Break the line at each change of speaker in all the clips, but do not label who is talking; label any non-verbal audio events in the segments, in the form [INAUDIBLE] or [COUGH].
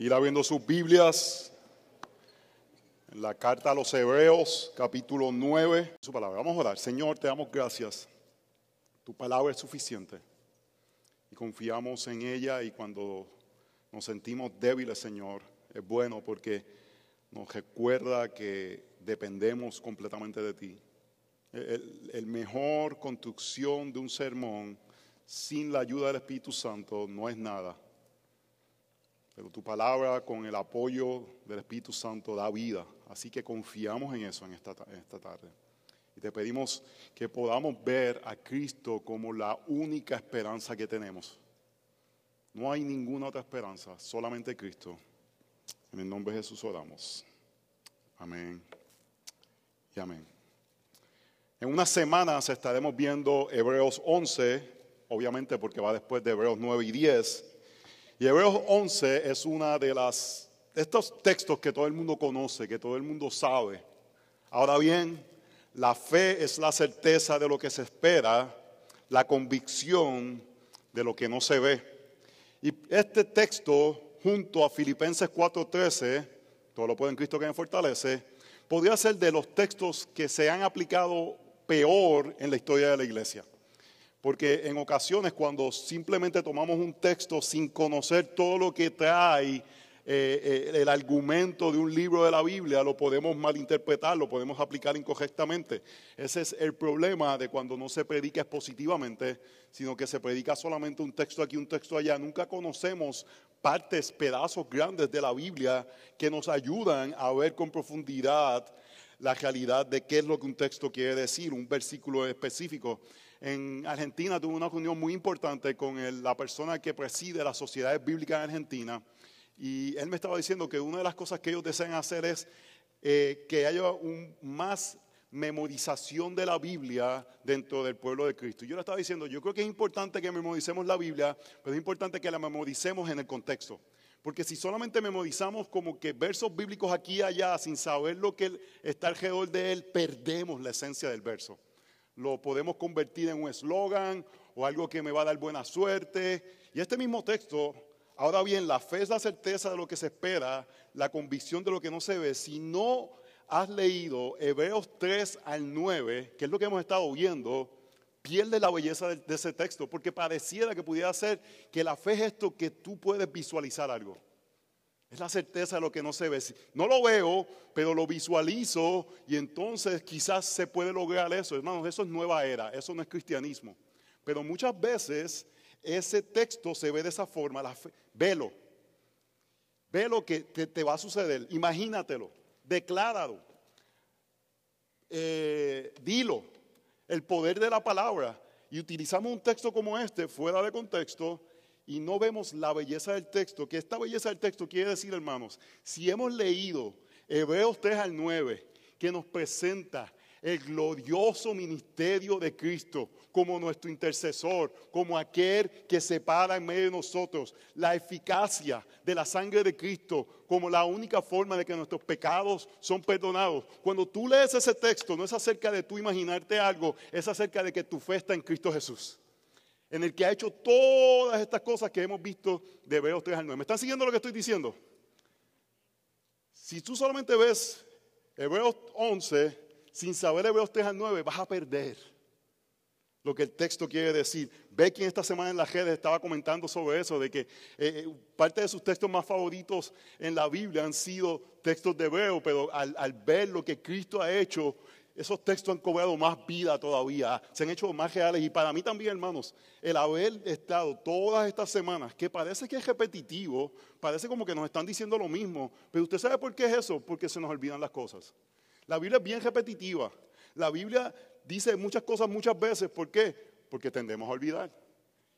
ir abriendo sus Biblias en la carta a los Hebreos, capítulo 9, su palabra. Vamos a orar. Señor, te damos gracias. Tu palabra es suficiente y confiamos en ella y cuando nos sentimos débiles, Señor, es bueno porque nos recuerda que dependemos completamente de ti. El, el mejor construcción de un sermón sin la ayuda del Espíritu Santo no es nada. Pero tu palabra con el apoyo del Espíritu Santo da vida. Así que confiamos en eso en esta, esta tarde. Y te pedimos que podamos ver a Cristo como la única esperanza que tenemos. No hay ninguna otra esperanza, solamente Cristo. En el nombre de Jesús oramos. Amén. Y amén. En unas semanas estaremos viendo Hebreos 11, obviamente porque va después de Hebreos 9 y 10. Y Hebreos 11 es una de las estos textos que todo el mundo conoce, que todo el mundo sabe. Ahora bien, la fe es la certeza de lo que se espera, la convicción de lo que no se ve. Y este texto, junto a Filipenses 4:13, todo lo puede en Cristo que me fortalece, podría ser de los textos que se han aplicado peor en la historia de la iglesia. Porque en ocasiones cuando simplemente tomamos un texto sin conocer todo lo que trae eh, el argumento de un libro de la Biblia, lo podemos malinterpretar, lo podemos aplicar incorrectamente. Ese es el problema de cuando no se predica expositivamente, sino que se predica solamente un texto aquí, un texto allá. Nunca conocemos partes, pedazos grandes de la Biblia que nos ayudan a ver con profundidad la realidad de qué es lo que un texto quiere decir, un versículo específico en Argentina tuve una reunión muy importante con la persona que preside las sociedades bíblicas en Argentina y él me estaba diciendo que una de las cosas que ellos desean hacer es eh, que haya un, más memorización de la Biblia dentro del pueblo de Cristo. Yo le estaba diciendo, yo creo que es importante que memoricemos la Biblia, pero es importante que la memoricemos en el contexto. Porque si solamente memorizamos como que versos bíblicos aquí y allá sin saber lo que está alrededor de él, perdemos la esencia del verso lo podemos convertir en un eslogan o algo que me va a dar buena suerte. Y este mismo texto, ahora bien, la fe es la certeza de lo que se espera, la convicción de lo que no se ve. Si no has leído Hebreos 3 al 9, que es lo que hemos estado viendo, pierde la belleza de, de ese texto, porque pareciera que pudiera ser que la fe es esto que tú puedes visualizar algo. Es la certeza de lo que no se ve. No lo veo, pero lo visualizo y entonces quizás se puede lograr eso. Hermanos, eso es nueva era, eso no es cristianismo. Pero muchas veces ese texto se ve de esa forma. La velo. Ve lo que te, va a suceder. Imagínatelo. Decláralo. Eh, dilo. El poder de la palabra. Y utilizamos un texto como este fuera de contexto y no vemos la belleza del texto, que esta belleza del texto quiere decir, hermanos, si hemos leído Hebreos 3 al 9, que nos presenta el glorioso ministerio de Cristo como nuestro intercesor, como aquel que se para en medio de nosotros, la eficacia de la sangre de Cristo como la única forma de que nuestros pecados son perdonados. Cuando tú lees ese texto, no es acerca de tú imaginarte algo, es acerca de que tu fe está en Cristo Jesús en el que ha hecho todas estas cosas que hemos visto de Hebreos 3 al 9. ¿Me están siguiendo lo que estoy diciendo? Si tú solamente ves Hebreos 11 sin saber Hebreos 3 al 9, vas a perder lo que el texto quiere decir. Ve quien esta semana en las redes estaba comentando sobre eso, de que eh, eh, parte de sus textos más favoritos en la Biblia han sido textos de Hebreo, pero al, al ver lo que Cristo ha hecho esos textos han cobrado más vida todavía, se han hecho más reales. Y para mí también, hermanos, el haber estado todas estas semanas, que parece que es repetitivo, parece como que nos están diciendo lo mismo, pero usted sabe por qué es eso, porque se nos olvidan las cosas. La Biblia es bien repetitiva. La Biblia dice muchas cosas muchas veces, ¿por qué? Porque tendemos a olvidar.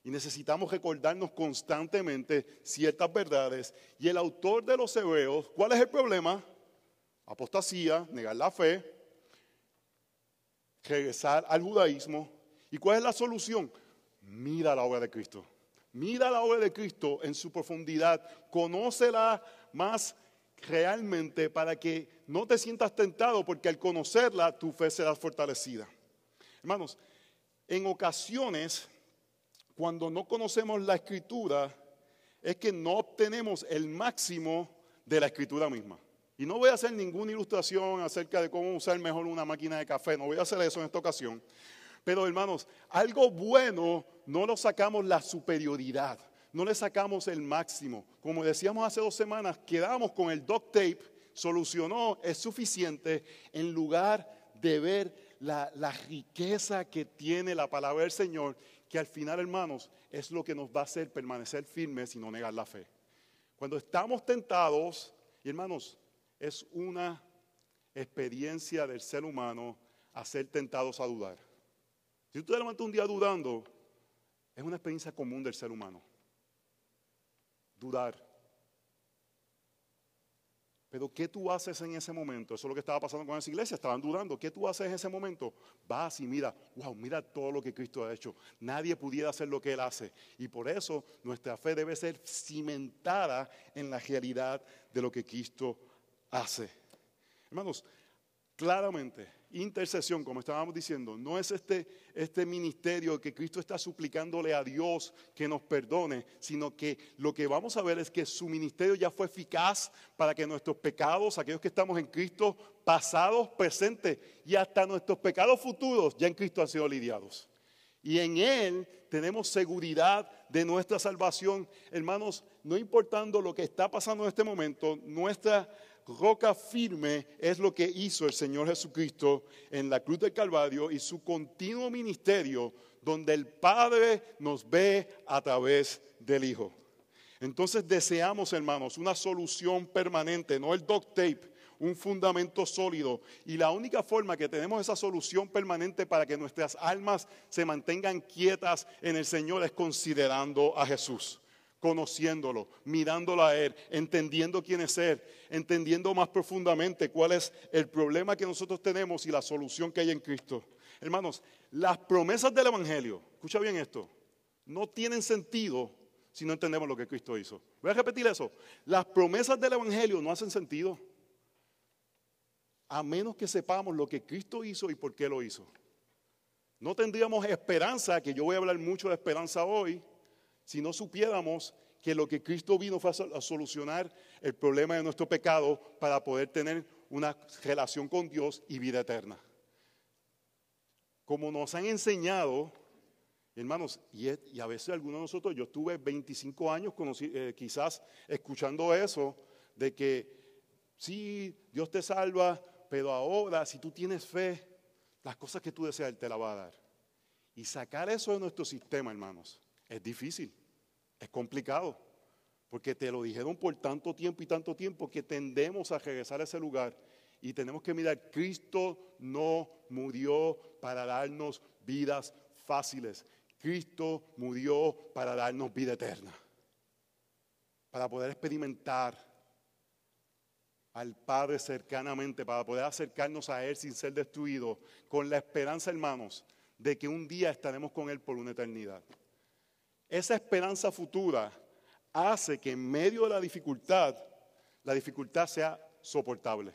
Y necesitamos recordarnos constantemente ciertas verdades. Y el autor de los hebreos, ¿cuál es el problema? Apostasía, negar la fe, regresar al judaísmo. ¿Y cuál es la solución? Mira la obra de Cristo. Mira la obra de Cristo en su profundidad. Conócela más realmente para que no te sientas tentado, porque al conocerla tu fe será fortalecida. Hermanos, en ocasiones, cuando no conocemos la escritura, es que no obtenemos el máximo de la escritura misma. Y no voy a hacer ninguna ilustración acerca de cómo usar mejor una máquina de café, no voy a hacer eso en esta ocasión. Pero hermanos, algo bueno no lo sacamos la superioridad, no le sacamos el máximo. Como decíamos hace dos semanas, quedamos con el duct tape, solucionó, es suficiente en lugar de ver la, riqueza que tiene la palabra del Señor, que al final, hermanos, es lo que nos va a hacer permanecer firmes y no negar la fe. Cuando estamos tentados, hermanos, es una experiencia del ser humano a ser tentados a dudar. Si tú te levantas un día dudando, es una experiencia común del ser humano. Dudar. Pero ¿qué tú haces en ese momento? Eso es lo que estaba pasando con esa iglesia. Estaban dudando. ¿Qué tú haces en ese momento? Vas y mira, wow, mira todo lo que Cristo ha hecho. Nadie pudiera hacer lo que Él hace. Y por eso nuestra fe debe ser cimentada en la realidad de lo que Cristo hace. Hermanos, claramente, intercesión, como estábamos diciendo, no es este, este ministerio que Cristo está suplicándole a Dios que nos perdone, sino que lo que vamos a ver es que su ministerio ya fue eficaz para que nuestros pecados, aquellos que estamos en Cristo, pasados, presentes y hasta nuestros pecados futuros, ya en Cristo han sido lidiados. Y en Él tenemos seguridad de nuestra salvación. Hermanos, no importando lo que está pasando en este momento, nuestra roca firme es lo que hizo el Señor Jesucristo en la cruz del Calvario y su continuo ministerio donde el Padre nos ve a través del Hijo. Entonces deseamos, hermanos, una solución permanente, no el duct tape, un fundamento sólido. Y la única forma que tenemos esa solución permanente para que nuestras almas se mantengan quietas en el Señor es considerando a Jesús conociéndolo, mirándolo a Él, entendiendo quién es Él, entendiendo más profundamente cuál es el problema que nosotros tenemos y la solución que hay en Cristo. Hermanos, las promesas del Evangelio, escucha bien esto, no tienen sentido si no entendemos lo que Cristo hizo. Voy a repetir eso. Las promesas del Evangelio no hacen sentido a menos que sepamos lo que Cristo hizo y por qué lo hizo. No tendríamos esperanza, que yo voy a hablar mucho de esperanza hoy, si no supiéramos que lo que Cristo vino fue a solucionar el problema de nuestro pecado para poder tener una relación con Dios y vida eterna. Como nos han enseñado, hermanos, y, a veces algunos de nosotros, yo estuve 25 años eh, quizás escuchando eso, de que sí, Dios te salva, pero ahora si tú tienes fe, las cosas que tú deseas, Él te las va a dar. Y sacar eso de nuestro sistema, hermanos, es difícil. Es complicado, porque te lo dijeron por tanto tiempo y tanto tiempo que tendemos a regresar a ese lugar y tenemos que mirar, Cristo no murió para darnos vidas fáciles, Cristo murió para darnos vida eterna, para poder experimentar al Padre cercanamente, para poder acercarnos a Él sin ser destruidos, con la esperanza, hermanos, de que un día estaremos con Él por una eternidad. Esa esperanza futura hace que en medio de la dificultad, la dificultad sea soportable.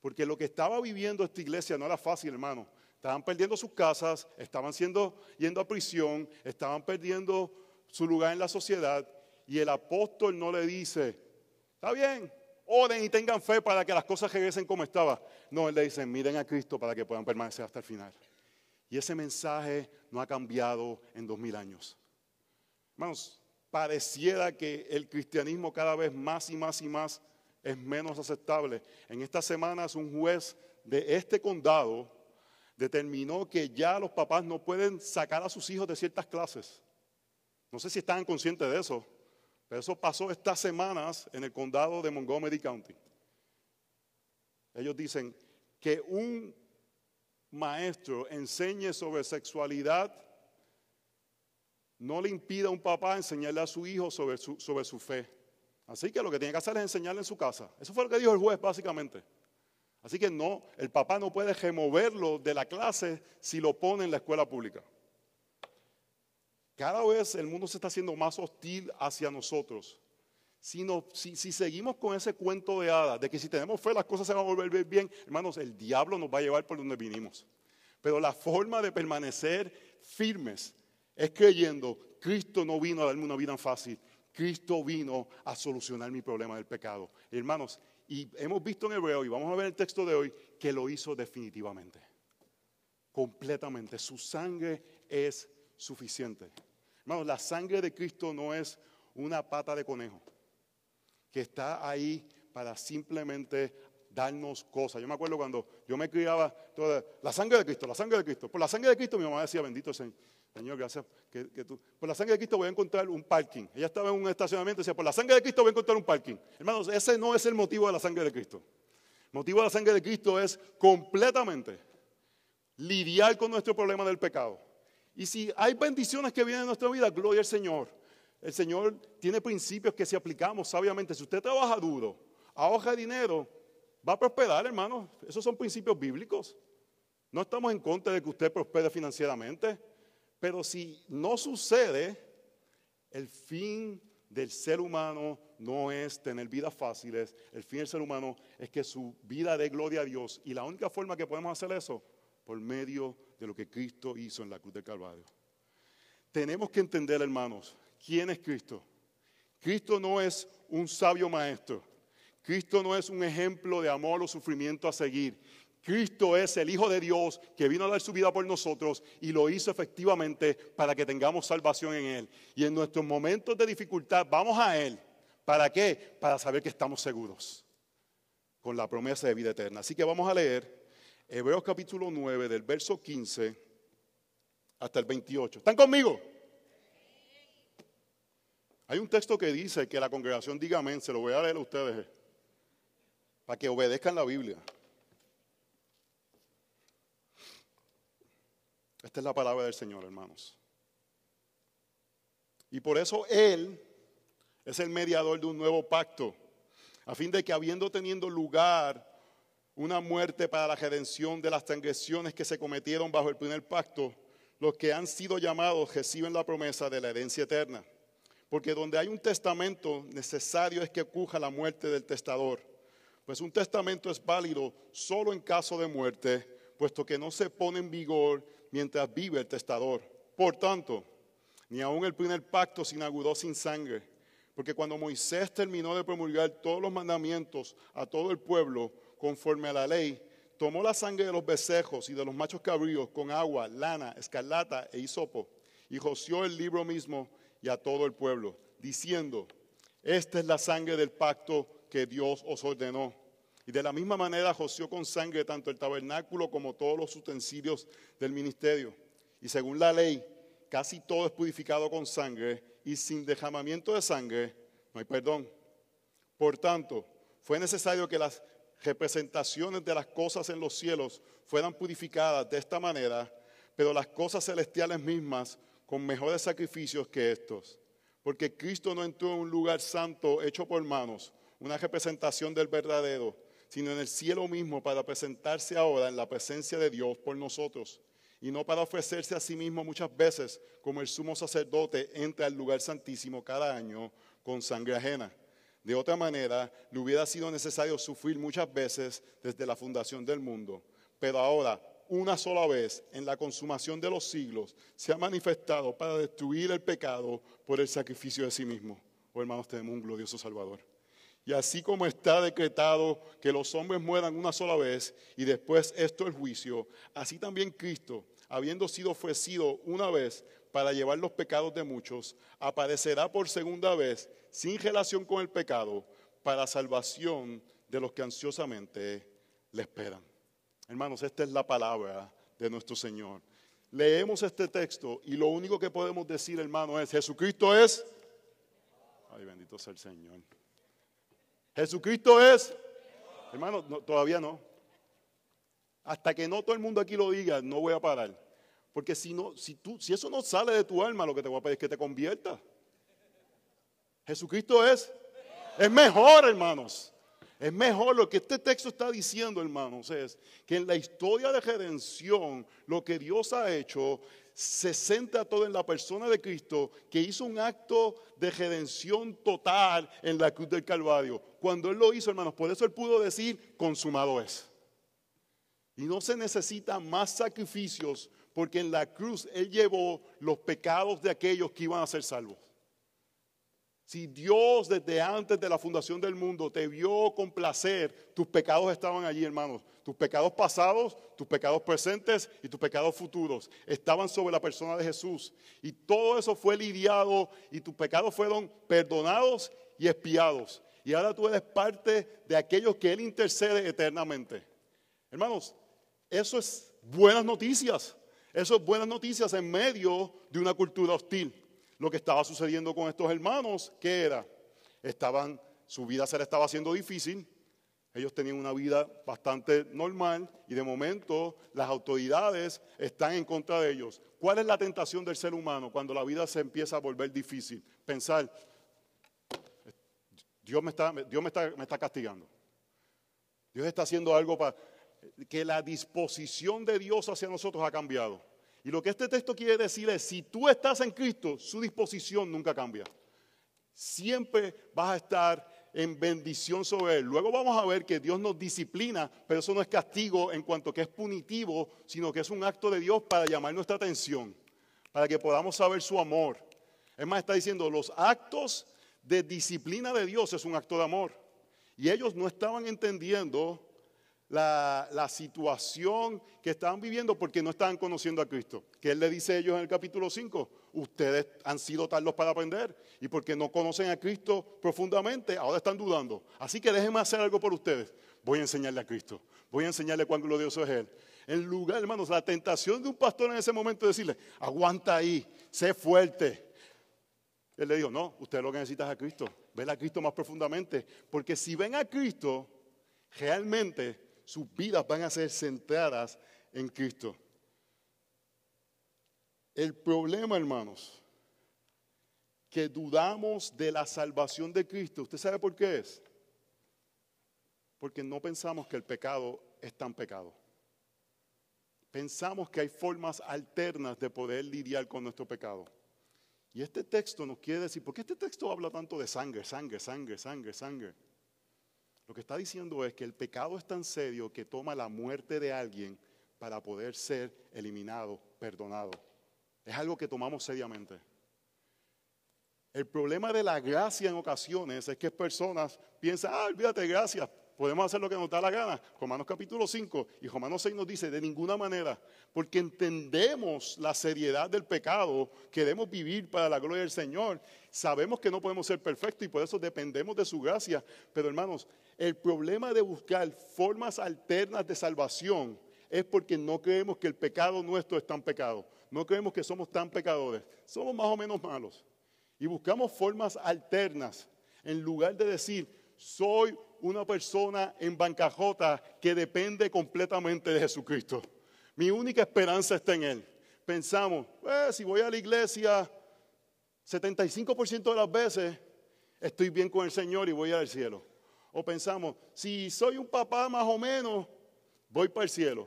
Porque lo que estaba viviendo esta iglesia no era fácil, hermano. Estaban perdiendo sus casas, estaban siendo, yendo a prisión, estaban perdiendo su lugar en la sociedad. Y el apóstol no le dice, está bien, oren y tengan fe para que las cosas regresen como estaba. No, él le dice, miren a Cristo para que puedan permanecer hasta el final. Y ese mensaje no ha cambiado en dos mil años. Hermanos, pareciera que el cristianismo cada vez más y más y más es menos aceptable. En estas semanas un juez de este condado determinó que ya los papás no pueden sacar a sus hijos de ciertas clases. No sé si estaban conscientes de eso, pero eso pasó estas semanas en el condado de Montgomery County. Ellos dicen que un maestro enseñe sobre sexualidad no le impida a un papá enseñarle a su hijo sobre su, fe. Así que lo que tiene que hacer es enseñarle en su casa. Eso fue lo que dijo el juez básicamente. Así que no, el papá no puede removerlo de la clase si lo pone en la escuela pública. Cada vez el mundo se está haciendo más hostil hacia nosotros. Si, si, si, seguimos con ese cuento de hadas, de que si tenemos fe las cosas se van a volver bien, hermanos, el diablo nos va a llevar por donde vinimos. Pero la forma de permanecer firmes es creyendo, Cristo no vino a darme una vida fácil. Cristo vino a solucionar mi problema del pecado. Hermanos, y hemos visto en Hebreo, y vamos a ver el texto de hoy, que lo hizo definitivamente. Completamente. Su sangre es suficiente. Hermanos, la sangre de Cristo no es una pata de conejo que está ahí para simplemente darnos cosas. Yo me acuerdo cuando yo me criaba, toda, la sangre de Cristo, la sangre de Cristo. Por la sangre de Cristo mi mamá decía, bendito Señor. Señor, gracias. Por la sangre de Cristo voy a encontrar un parking. Ella estaba en un estacionamiento y decía, por la sangre de Cristo voy a encontrar un parking. Hermanos, ese no es el motivo de la sangre de Cristo. El motivo de la sangre de Cristo es completamente lidiar con nuestro problema del pecado. Y si hay bendiciones que vienen en nuestra vida, gloria al Señor. El Señor tiene principios que si aplicamos sabiamente, si usted trabaja duro, ahorra dinero, va a prosperar, hermanos. Esos son principios bíblicos. No estamos en contra de que usted prospere financieramente. Pero si no sucede, el fin del ser humano no es tener vidas fáciles, el fin del ser humano es que su vida dé gloria a Dios. Y la única forma que podemos hacer eso, por medio de lo que Cristo hizo en la cruz del Calvario. Tenemos que entender, hermanos, quién es Cristo. Cristo no es un sabio maestro. Cristo no es un ejemplo de amor o sufrimiento a seguir. Cristo es el Hijo de Dios que vino a dar su vida por nosotros y lo hizo efectivamente para que tengamos salvación en Él. Y en nuestros momentos de dificultad vamos a Él. ¿Para qué? Para saber que estamos seguros con la promesa de vida eterna. Así que vamos a leer Hebreos capítulo 9 del verso 15 hasta el 28. ¿Están conmigo? Hay un texto que dice que la congregación diga amén, se lo voy a leer a ustedes, para que obedezcan la Biblia. Esta es la palabra del Señor, hermanos. Y por eso Él es el mediador de un nuevo pacto, a fin de que habiendo teniendo lugar una muerte para la redención de las transgresiones que se cometieron bajo el primer pacto, los que han sido llamados reciben la promesa de la herencia eterna. Porque donde hay un testamento, necesario es que ocurra la muerte del testador. Pues un testamento es válido solo en caso de muerte, puesto que no se pone en vigor mientras vive el testador. Por tanto, ni aun el primer pacto se inauguró sin sangre, porque cuando Moisés terminó de promulgar todos los mandamientos a todo el pueblo conforme a la ley, tomó la sangre de los becejos y de los machos cabríos con agua, lana, escarlata e hisopo, y roció el libro mismo y a todo el pueblo, diciendo, esta es la sangre del pacto que Dios os ordenó. Y de la misma manera roció con sangre tanto el tabernáculo como todos los utensilios del ministerio. Y según la ley, casi todo es purificado con sangre y sin derramamiento de sangre no hay perdón. Por tanto, fue necesario que las representaciones de las cosas en los cielos fueran purificadas de esta manera, pero las cosas celestiales mismas con mejores sacrificios que estos. Porque Cristo no entró en un lugar santo hecho por manos, una representación del verdadero sino en el cielo mismo para presentarse ahora en la presencia de Dios por nosotros, y no para ofrecerse a sí mismo muchas veces como el sumo sacerdote entra al lugar santísimo cada año con sangre ajena. De otra manera, le hubiera sido necesario sufrir muchas veces desde la fundación del mundo, pero ahora, una sola vez, en la consumación de los siglos, se ha manifestado para destruir el pecado por el sacrificio de sí mismo. Oh hermanos, tenemos un glorioso Salvador. Y así como está decretado que los hombres mueran una sola vez y después esto el juicio, así también Cristo, habiendo sido ofrecido una vez para llevar los pecados de muchos, aparecerá por segunda vez sin relación con el pecado para salvación de los que ansiosamente le esperan. Hermanos, esta es la palabra de nuestro Señor. Leemos este texto y lo único que podemos decir, hermano, es Jesucristo es... Ay, bendito sea el Señor. Jesucristo es, hermano, todavía no. Hasta que no todo el mundo aquí lo diga, no voy a parar. Porque si, no, si, tú, si eso no sale de tu alma, lo que te voy a pedir es que te conviertas. Jesucristo es, es mejor, hermanos. Es mejor lo que este texto está diciendo, hermanos, es que en la historia de redención, lo que Dios ha hecho se centra todo en la persona de Cristo que hizo un acto de redención total en la cruz del Calvario. Cuando Él lo hizo, hermanos, por eso Él pudo decir, consumado es. Y no se necesitan más sacrificios porque en la cruz Él llevó los pecados de aquellos que iban a ser salvos. Si Dios desde antes de la fundación del mundo te vio con placer, tus pecados estaban allí, hermanos. Tus pecados pasados, tus pecados presentes y tus pecados futuros estaban sobre la persona de Jesús. Y todo eso fue lidiado y tus pecados fueron perdonados y expiados. Y ahora tú eres parte de aquellos que Él intercede eternamente. Hermanos, eso es buenas noticias. Eso es buenas noticias en medio de una cultura hostil lo que estaba sucediendo con estos hermanos, ¿qué era? Estaban, su vida se les estaba haciendo difícil, ellos tenían una vida bastante normal y de momento las autoridades están en contra de ellos. ¿Cuál es la tentación del ser humano cuando la vida se empieza a volver difícil? Pensar, Dios me está, Dios me está, me está castigando. Dios está haciendo algo para que la disposición de Dios hacia nosotros ha cambiado. Y lo que este texto quiere decir es, si tú estás en Cristo, su disposición nunca cambia. Siempre vas a estar en bendición sobre Él. Luego vamos a ver que Dios nos disciplina, pero eso no es castigo en cuanto que es punitivo, sino que es un acto de Dios para llamar nuestra atención, para que podamos saber su amor. Es más, está diciendo, los actos de disciplina de Dios es un acto de amor. Y ellos no estaban entendiendo la, situación que estaban viviendo porque no estaban conociendo a Cristo. Que Él le dice a ellos en el capítulo 5, ustedes han sido tardos para aprender y porque no conocen a Cristo profundamente, ahora están dudando. Así que déjenme hacer algo por ustedes. Voy a enseñarle a Cristo, voy a enseñarle cuán glorioso es Él. En lugar, hermanos, la tentación de un pastor en ese momento es decirle, aguanta ahí, sé fuerte. Él le dijo, no, usted lo que necesita es a Cristo. Ven a Cristo más profundamente. Porque si ven a Cristo, realmente sus vidas van a ser centradas en Cristo. El problema, hermanos, que dudamos de la salvación de Cristo, ¿usted sabe por qué es? Porque no pensamos que el pecado es tan pecado. Pensamos que hay formas alternas de poder lidiar con nuestro pecado. Y este texto nos quiere decir, ¿por qué este texto habla tanto de sangre, sangre, sangre, sangre, sangre? Lo que está diciendo es que el pecado es tan serio que toma la muerte de alguien para poder ser eliminado, perdonado. Es algo que tomamos seriamente. El problema de la gracia en ocasiones es que personas piensan, ah, olvídate de gracia, podemos hacer lo que nos da la gana. Romanos capítulo 5 y Romanos 6 nos dice, de ninguna manera, porque entendemos la seriedad del pecado, queremos vivir para la gloria del Señor, sabemos que no podemos ser perfectos y por eso dependemos de su gracia. Pero hermanos, el problema de buscar formas alternas de salvación es porque no creemos que el pecado nuestro es tan pecado, no creemos que somos tan pecadores, somos más o menos malos. Y buscamos formas alternas en lugar de decir, soy una persona en bancajota que depende completamente de Jesucristo. Mi única esperanza está en Él. Pensamos, eh, si voy a la iglesia, 75% de las veces estoy bien con el Señor y voy al cielo. O pensamos, si soy un papá más o menos, voy para el cielo.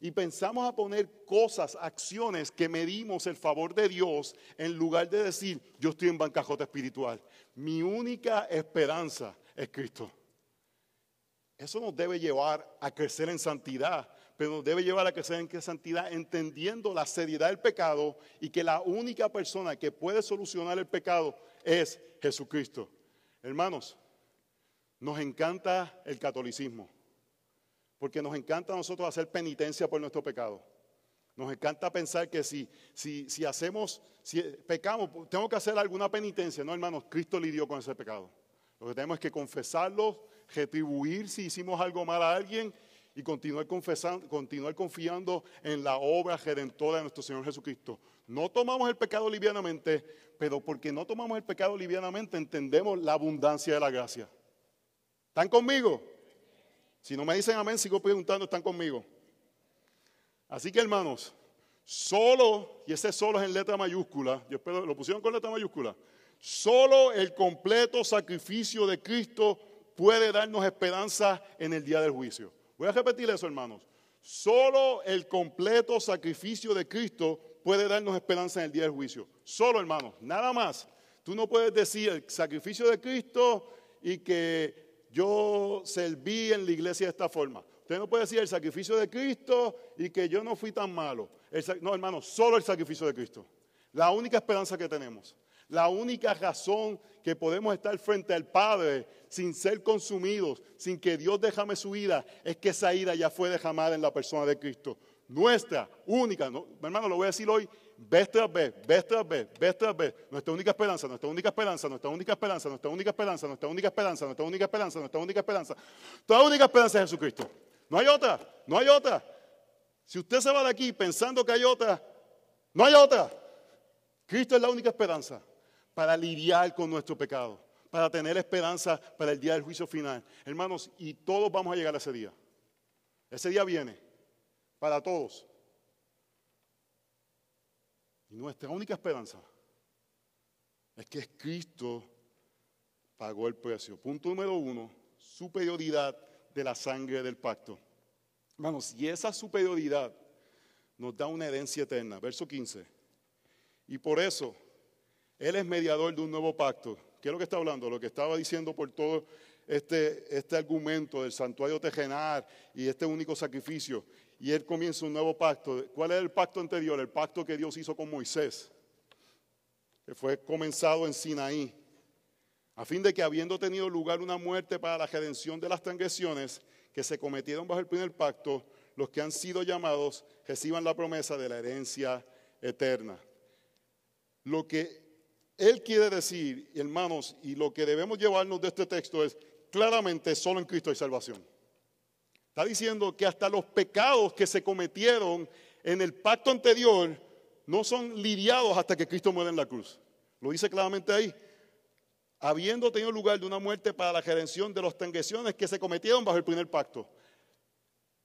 Y pensamos a poner cosas, acciones que medimos el favor de Dios en lugar de decir, yo estoy en bancajota espiritual. Mi única esperanza es Cristo. Eso nos debe llevar a crecer en santidad, pero nos debe llevar a crecer en santidad entendiendo la seriedad del pecado y que la única persona que puede solucionar el pecado es Jesucristo. Hermanos, nos encanta el catolicismo, porque nos encanta a nosotros hacer penitencia por nuestro pecado. Nos encanta pensar que si, si, si hacemos, si pecamos, tengo que hacer alguna penitencia. No, hermanos, Cristo lidió con ese pecado. Lo que tenemos es que confesarlo, retribuir si hicimos algo mal a alguien y continuar, confesando, continuar confiando en la obra redentora de nuestro Señor Jesucristo. No tomamos el pecado livianamente, pero porque no tomamos el pecado livianamente entendemos la abundancia de la gracia. ¿Están conmigo? Si no me dicen amén, sigo preguntando, ¿están conmigo? Así que hermanos, solo, y ese solo es en letra mayúscula, yo espero, lo pusieron con letra mayúscula, solo el completo sacrificio de Cristo puede darnos esperanza en el día del juicio. Voy a repetir eso, hermanos. Solo el completo sacrificio de Cristo puede darnos esperanza en el día del juicio. Solo, hermanos, nada más. Tú no puedes decir el sacrificio de Cristo y que yo serví en la iglesia de esta forma. Usted no puede decir el sacrificio de Cristo y que yo no fui tan malo. no, hermanos, solo el sacrificio de Cristo. La única esperanza que tenemos. La única razón que podemos estar frente al Padre sin ser consumidos, sin que Dios déjame su ira, es que esa ira ya fue derramada en la persona de Cristo. Nuestra única, no, hermano, lo voy a decir hoy, vez tras vez, vez tras vez, vez tras vez, nuestra única esperanza, nuestra única esperanza, nuestra única esperanza, nuestra única esperanza, nuestra única esperanza, nuestra única esperanza, nuestra única esperanza, toda única esperanza es Jesucristo. No hay otra, no hay otra. Si usted se va de aquí pensando que hay otra, no hay otra. Cristo es la única esperanza para lidiar con nuestro pecado, para tener esperanza para el día del juicio final. Hermanos, y todos vamos a llegar a ese día. Ese día viene para todos. Y nuestra única esperanza es que Cristo pagó el precio. Punto número uno, superioridad de la sangre del pacto. Hermanos, y esa superioridad nos da una herencia eterna. Verso 15. Y por eso él es mediador de un nuevo pacto. ¿Qué es lo que está hablando? Lo que estaba diciendo por todo este, este argumento del santuario tejenar y este único sacrificio. Y él comienza un nuevo pacto. ¿Cuál es el pacto anterior? El pacto que Dios hizo con Moisés, que fue comenzado en Sinaí, a fin de que habiendo tenido lugar una muerte para la redención de las transgresiones que se cometieron bajo el primer pacto, los que han sido llamados reciban la promesa de la herencia eterna. Lo que él quiere decir, hermanos, y lo que debemos llevarnos de este texto es, claramente solo en Cristo hay salvación. Está diciendo que hasta los pecados que se cometieron en el pacto anterior no son lidiados hasta que Cristo muere en la cruz. Lo dice claramente ahí. Habiendo tenido lugar de una muerte para la redención de las transgresiones que se cometieron bajo el primer pacto.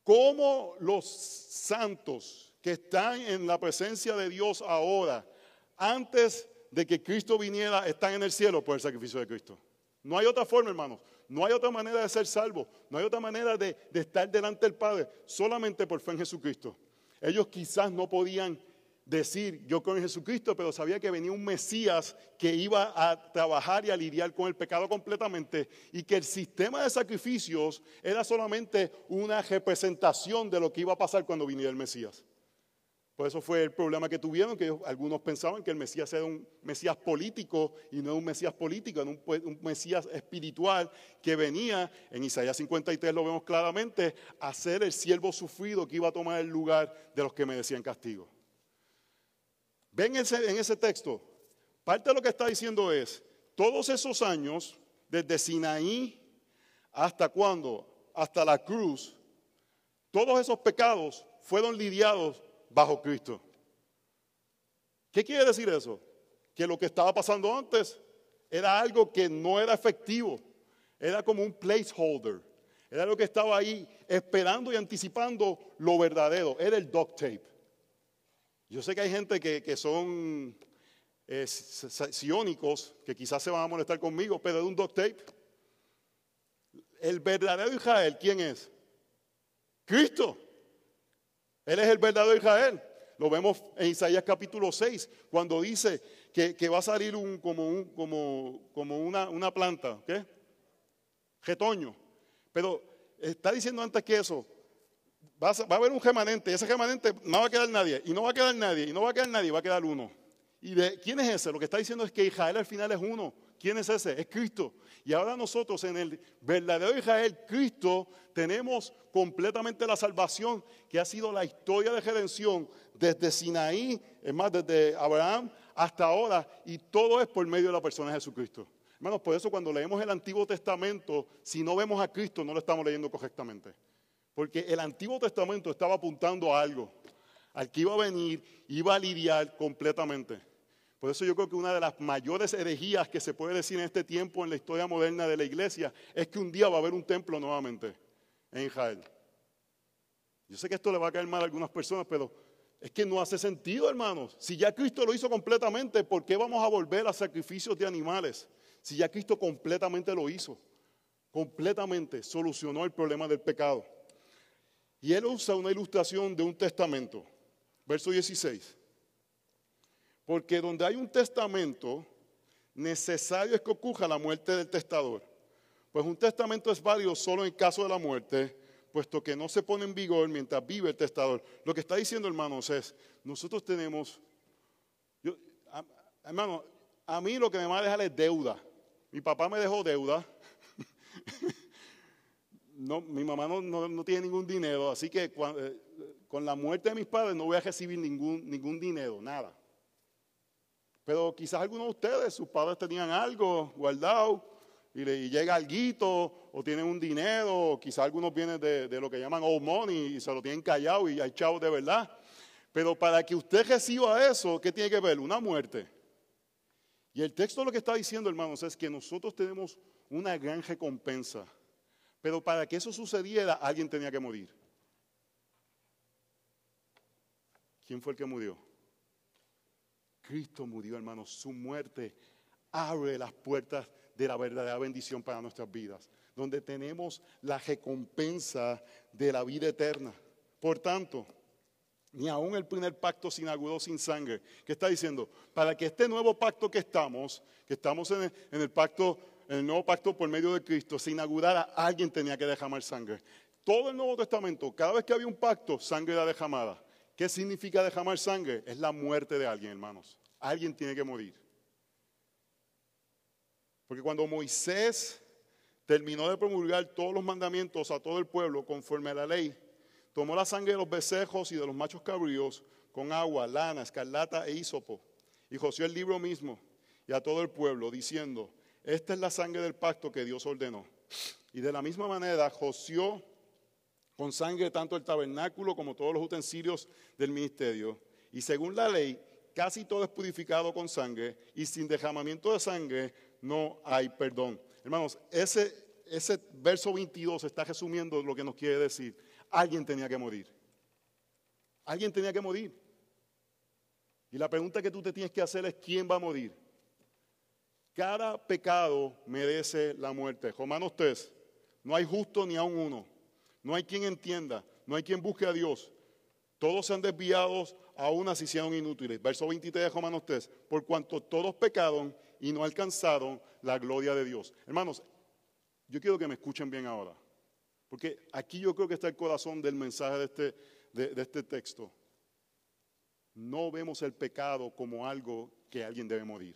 ¿Cómo los santos que están en la presencia de Dios ahora, antes de que Cristo viniera están en el cielo por el sacrificio de Cristo. No hay otra forma, hermanos. No hay otra manera de ser salvo. No hay otra manera de, estar delante del Padre. Solamente por fe en Jesucristo. Ellos quizás no podían decir yo creo en Jesucristo, pero sabía que venía un Mesías que iba a trabajar y a lidiar con el pecado completamente y que el sistema de sacrificios era solamente una representación de lo que iba a pasar cuando viniera el Mesías. Por eso fue el problema que tuvieron, que algunos pensaban que el Mesías era un Mesías político y no un Mesías político, era un, un, Mesías espiritual que venía, en Isaías 53 lo vemos claramente, a ser el siervo sufrido que iba a tomar el lugar de los que merecían castigo. Ven ese, en ese texto, parte de lo que está diciendo es, todos esos años, desde Sinaí hasta cuando, hasta la cruz, todos esos pecados fueron lidiados bajo Cristo. ¿Qué quiere decir eso? Que lo que estaba pasando antes era algo que no era efectivo, era como un placeholder, era lo que estaba ahí esperando y anticipando lo verdadero, era el duct tape. Yo sé que hay gente que, son eh, sionicos, que quizás se van a molestar conmigo, pero de un duct tape. El verdadero Israel, ¿quién es? Cristo. Él es el verdadero Israel. Lo vemos en Isaías capítulo 6, cuando dice que, va a salir como, un, como, como una, planta, ¿qué? Retoño. Pero está diciendo antes que eso, va a, haber un remanente, ese remanente no va a quedar nadie, y no va a quedar nadie, y no va a quedar nadie, va a quedar uno. ¿Y de quién es ese? Lo que está diciendo es que Israel al final es uno. ¿Quién es ese? Es Cristo. Y ahora nosotros en el verdadero Israel, Cristo, tenemos completamente la salvación que ha sido la historia de redención desde Sinaí, es más, desde Abraham hasta ahora, y todo es por medio de la persona de Jesucristo. Hermanos, por eso cuando leemos el Antiguo Testamento, si no vemos a Cristo, no lo estamos leyendo correctamente. Porque el Antiguo Testamento estaba apuntando a algo, al que iba a venir, iba a lidiar completamente. Por eso yo creo que una de las mayores herejías que se puede decir en este tiempo en la historia moderna de la iglesia es que un día va a haber un templo nuevamente en Israel. Yo sé que esto le va a caer mal a algunas personas, pero es que no hace sentido, hermanos. Si ya Cristo lo hizo completamente, ¿por qué vamos a volver a sacrificios de animales? Si ya Cristo completamente lo hizo, completamente solucionó el problema del pecado. Y él usa una ilustración de un testamento, verso 16. Porque donde hay un testamento, necesario es que ocurra la muerte del testador. Pues un testamento es válido solo en caso de la muerte, puesto que no se pone en vigor mientras vive el testador. Lo que está diciendo, hermanos, es, nosotros tenemos, hermano, a mí lo que me va a dejar es deuda. Mi papá me dejó deuda. [LAUGHS] mi mamá no, tiene ningún dinero, así que eh, con la muerte de mis padres no voy a recibir ningún, ningún dinero, nada. Pero quizás algunos de ustedes, sus padres tenían algo guardado y, le, llega algo o tienen un dinero, o quizás algunos vienen de, lo que llaman old money y se lo tienen callado y hay de verdad. Pero para que usted reciba eso, ¿qué tiene que ver? Una muerte. Y el texto lo que está diciendo, hermanos, es que nosotros tenemos una gran recompensa. Pero para que eso sucediera, alguien tenía que morir. ¿Quién fue el que murió? Cristo murió, hermanos. Su muerte abre las puertas de la verdadera bendición para nuestras vidas, donde tenemos la recompensa de la vida eterna. Por tanto, ni aún el primer pacto se inauguró sin sangre. ¿Qué está diciendo? Para que este nuevo pacto que estamos, que estamos en el, pacto, en el nuevo pacto por medio de Cristo, se inaugurara, alguien tenía que derramar sangre. Todo el Nuevo Testamento, cada vez que había un pacto, sangre era derramada. ¿Qué significa derramar sangre? Es la muerte de alguien, hermanos. Alguien tiene que morir. Porque cuando Moisés terminó de promulgar todos los mandamientos a todo el pueblo conforme a la ley, tomó la sangre de los becejos y de los machos cabríos con agua, lana, escarlata e hisopo, y josió el libro mismo y a todo el pueblo, diciendo, esta es la sangre del pacto que Dios ordenó. Y de la misma manera josió con sangre tanto el tabernáculo como todos los utensilios del ministerio. Y según la ley, casi todo es purificado con sangre, y sin derramamiento de sangre no hay perdón. Hermanos, ese, ese verso 22 está resumiendo lo que nos quiere decir alguien tenía que morir. Alguien tenía que morir. Y la pregunta que tú te tienes que hacer es, ¿quién va a morir? Cada pecado merece la muerte. Romanos 3, no hay justo ni aun uno. No hay quien entienda, no hay quien busque a Dios. Todos se han desviado, aún así hicieron inútiles. Verso 23 de Romanos 3, por cuanto todos pecaron y no alcanzaron la gloria de Dios. Hermanos, yo quiero que me escuchen bien ahora. Porque aquí yo creo que está el corazón del mensaje de este, de, este texto. No vemos el pecado como algo que alguien debe morir.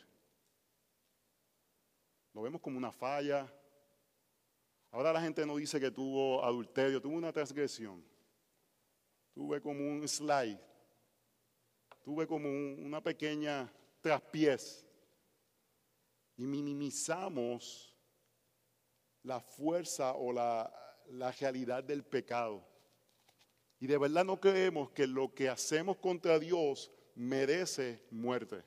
Lo vemos como una falla. Ahora la gente no dice que tuvo adulterio, tuvo una transgresión. Tuve como un slide. Tuve como una pequeña traspiés. Y minimizamos la fuerza o la, la realidad del pecado. Y de verdad no creemos que lo que hacemos contra Dios merece muerte.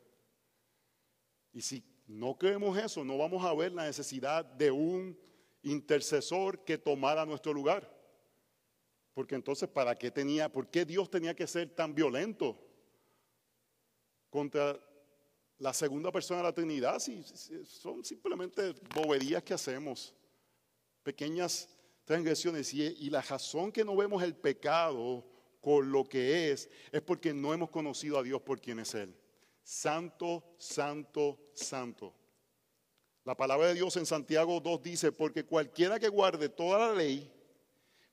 Y si no creemos eso, no vamos a ver la necesidad de un intercesor que tomara nuestro lugar. Porque entonces, ¿para qué tenía, por qué Dios tenía que ser tan violento contra la segunda persona de la Trinidad? Si, son simplemente boberías que hacemos, pequeñas transgresiones. Y, la razón que no vemos el pecado con lo que es, es porque no hemos conocido a Dios por quien es Él. Santo, santo, santo. La palabra de Dios en Santiago 2 dice, porque cualquiera que guarde toda la ley,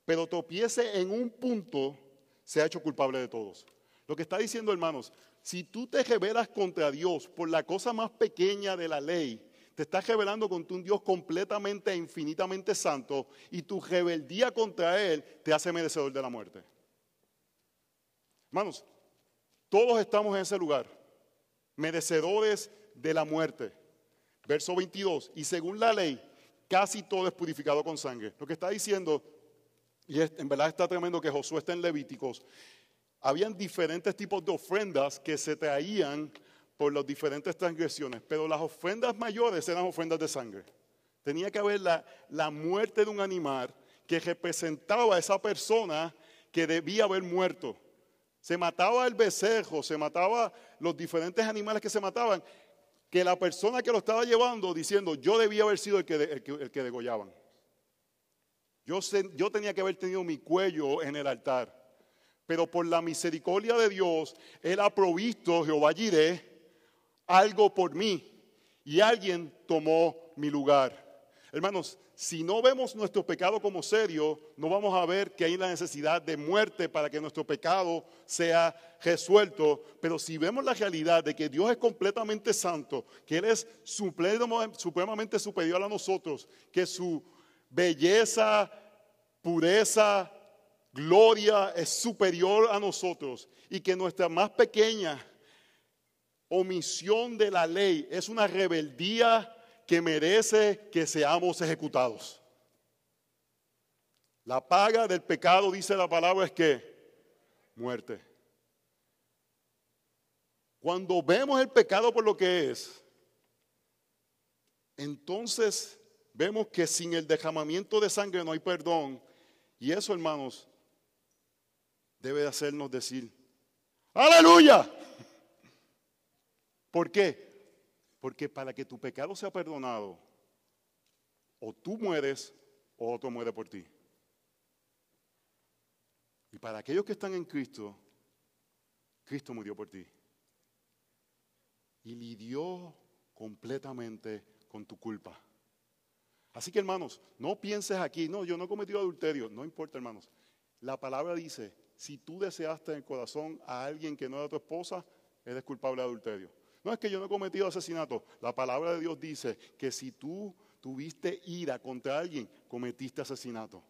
pero tropiece en un punto, se ha hecho culpable de todos. Lo que está diciendo, hermanos, si tú te rebelas contra Dios por la cosa más pequeña de la ley, te estás revelando contra un Dios completamente e infinitamente santo y tu rebeldía contra Él te hace merecedor de la muerte. Hermanos, todos estamos en ese lugar, merecedores de la muerte. Verso 22, y según la ley, casi todo es purificado con sangre. Lo que está diciendo, y en verdad está tremendo que Josué está en Levíticos, habían diferentes tipos de ofrendas que se traían por las diferentes transgresiones, pero las ofrendas mayores eran ofrendas de sangre. Tenía que haber la, la muerte de un animal que representaba a esa persona que debía haber muerto. Se mataba el becerro, se mataba los diferentes animales que se mataban, que la persona que lo estaba llevando diciendo, yo debía haber sido el que, el que, degollaban. Yo, yo tenía que haber tenido mi cuello en el altar. Pero por la misericordia de Dios, Él ha provisto, Jehová algo por mí y alguien tomó mi lugar. Hermanos, si no vemos nuestro pecado como serio, no vamos a ver que hay la necesidad de muerte para que nuestro pecado sea resuelto. Pero si vemos la realidad de que Dios es completamente santo, que Él es supremamente superior a nosotros, que su belleza, pureza, gloria es superior a nosotros y que nuestra más pequeña omisión de la ley es una rebeldía que merece que seamos ejecutados. La paga del pecado, dice la palabra, es que muerte. Cuando vemos el pecado por lo que es, entonces vemos que sin el derramamiento de sangre no hay perdón. Y eso, hermanos, debe hacernos decir, aleluya. ¿Por qué? Porque para que tu pecado sea perdonado, o tú mueres o otro muere por ti. Y para aquellos que están en Cristo, Cristo murió por ti. Y lidió completamente con tu culpa. Así que hermanos, no pienses aquí, no, yo no he cometido adulterio, no importa hermanos. La palabra dice, si tú deseaste en el corazón a alguien que no era tu esposa, eres culpable de adulterio. No es que yo no he cometido asesinato. La palabra de Dios dice que si tú tuviste ira contra alguien, cometiste asesinato.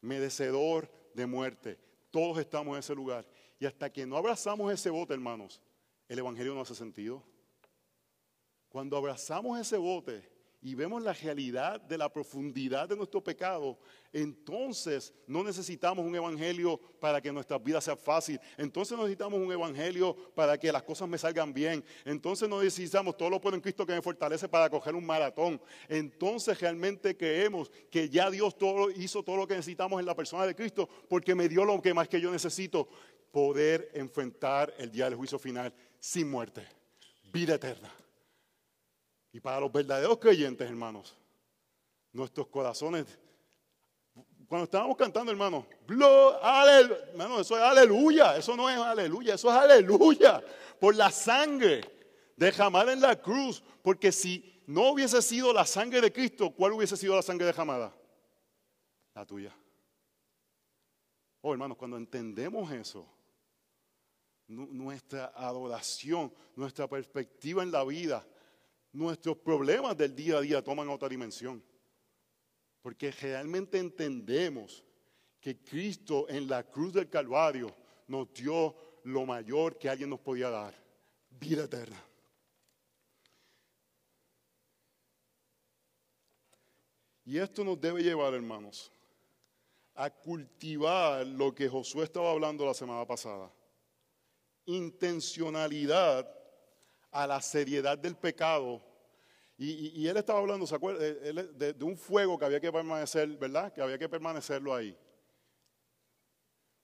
Merecedor de muerte. Todos estamos en ese lugar. Y hasta que no abrazamos ese bote, hermanos, el Evangelio no hace sentido. Cuando abrazamos ese bote, y vemos la realidad de la profundidad de nuestro pecado, entonces no necesitamos un evangelio para que nuestras vidas sean fáciles. Entonces necesitamos un evangelio para que las cosas me salgan bien. Entonces no necesitamos todo lo puedo en Cristo que me fortalece para coger un maratón. Entonces realmente creemos que ya Dios hizo todo lo que necesitamos en la persona de Cristo porque me dio lo que más que yo necesito, poder enfrentar el día del juicio final sin muerte, vida eterna. Y para los verdaderos creyentes, hermanos, nuestros corazones, cuando estábamos cantando, hermano, hermano, eso es aleluya, eso no es aleluya, eso es aleluya, por la sangre derramada en la cruz, porque si no hubiese sido la sangre de Cristo, ¿cuál hubiese sido la sangre derramada? La tuya. Oh, hermanos, cuando entendemos eso, nuestra adoración, nuestra perspectiva en la vida, nuestros problemas del día a día toman otra dimensión. Porque realmente entendemos que Cristo en la cruz del Calvario nos dio lo mayor que alguien nos podía dar, vida eterna. Y esto nos debe llevar, hermanos, a cultivar lo que Josué estaba hablando la semana pasada. Intencionalidad a la seriedad del pecado. Y, él estaba hablando, ¿se acuerda? De, un fuego que había que permanecer, ¿verdad? Que había que permanecerlo ahí.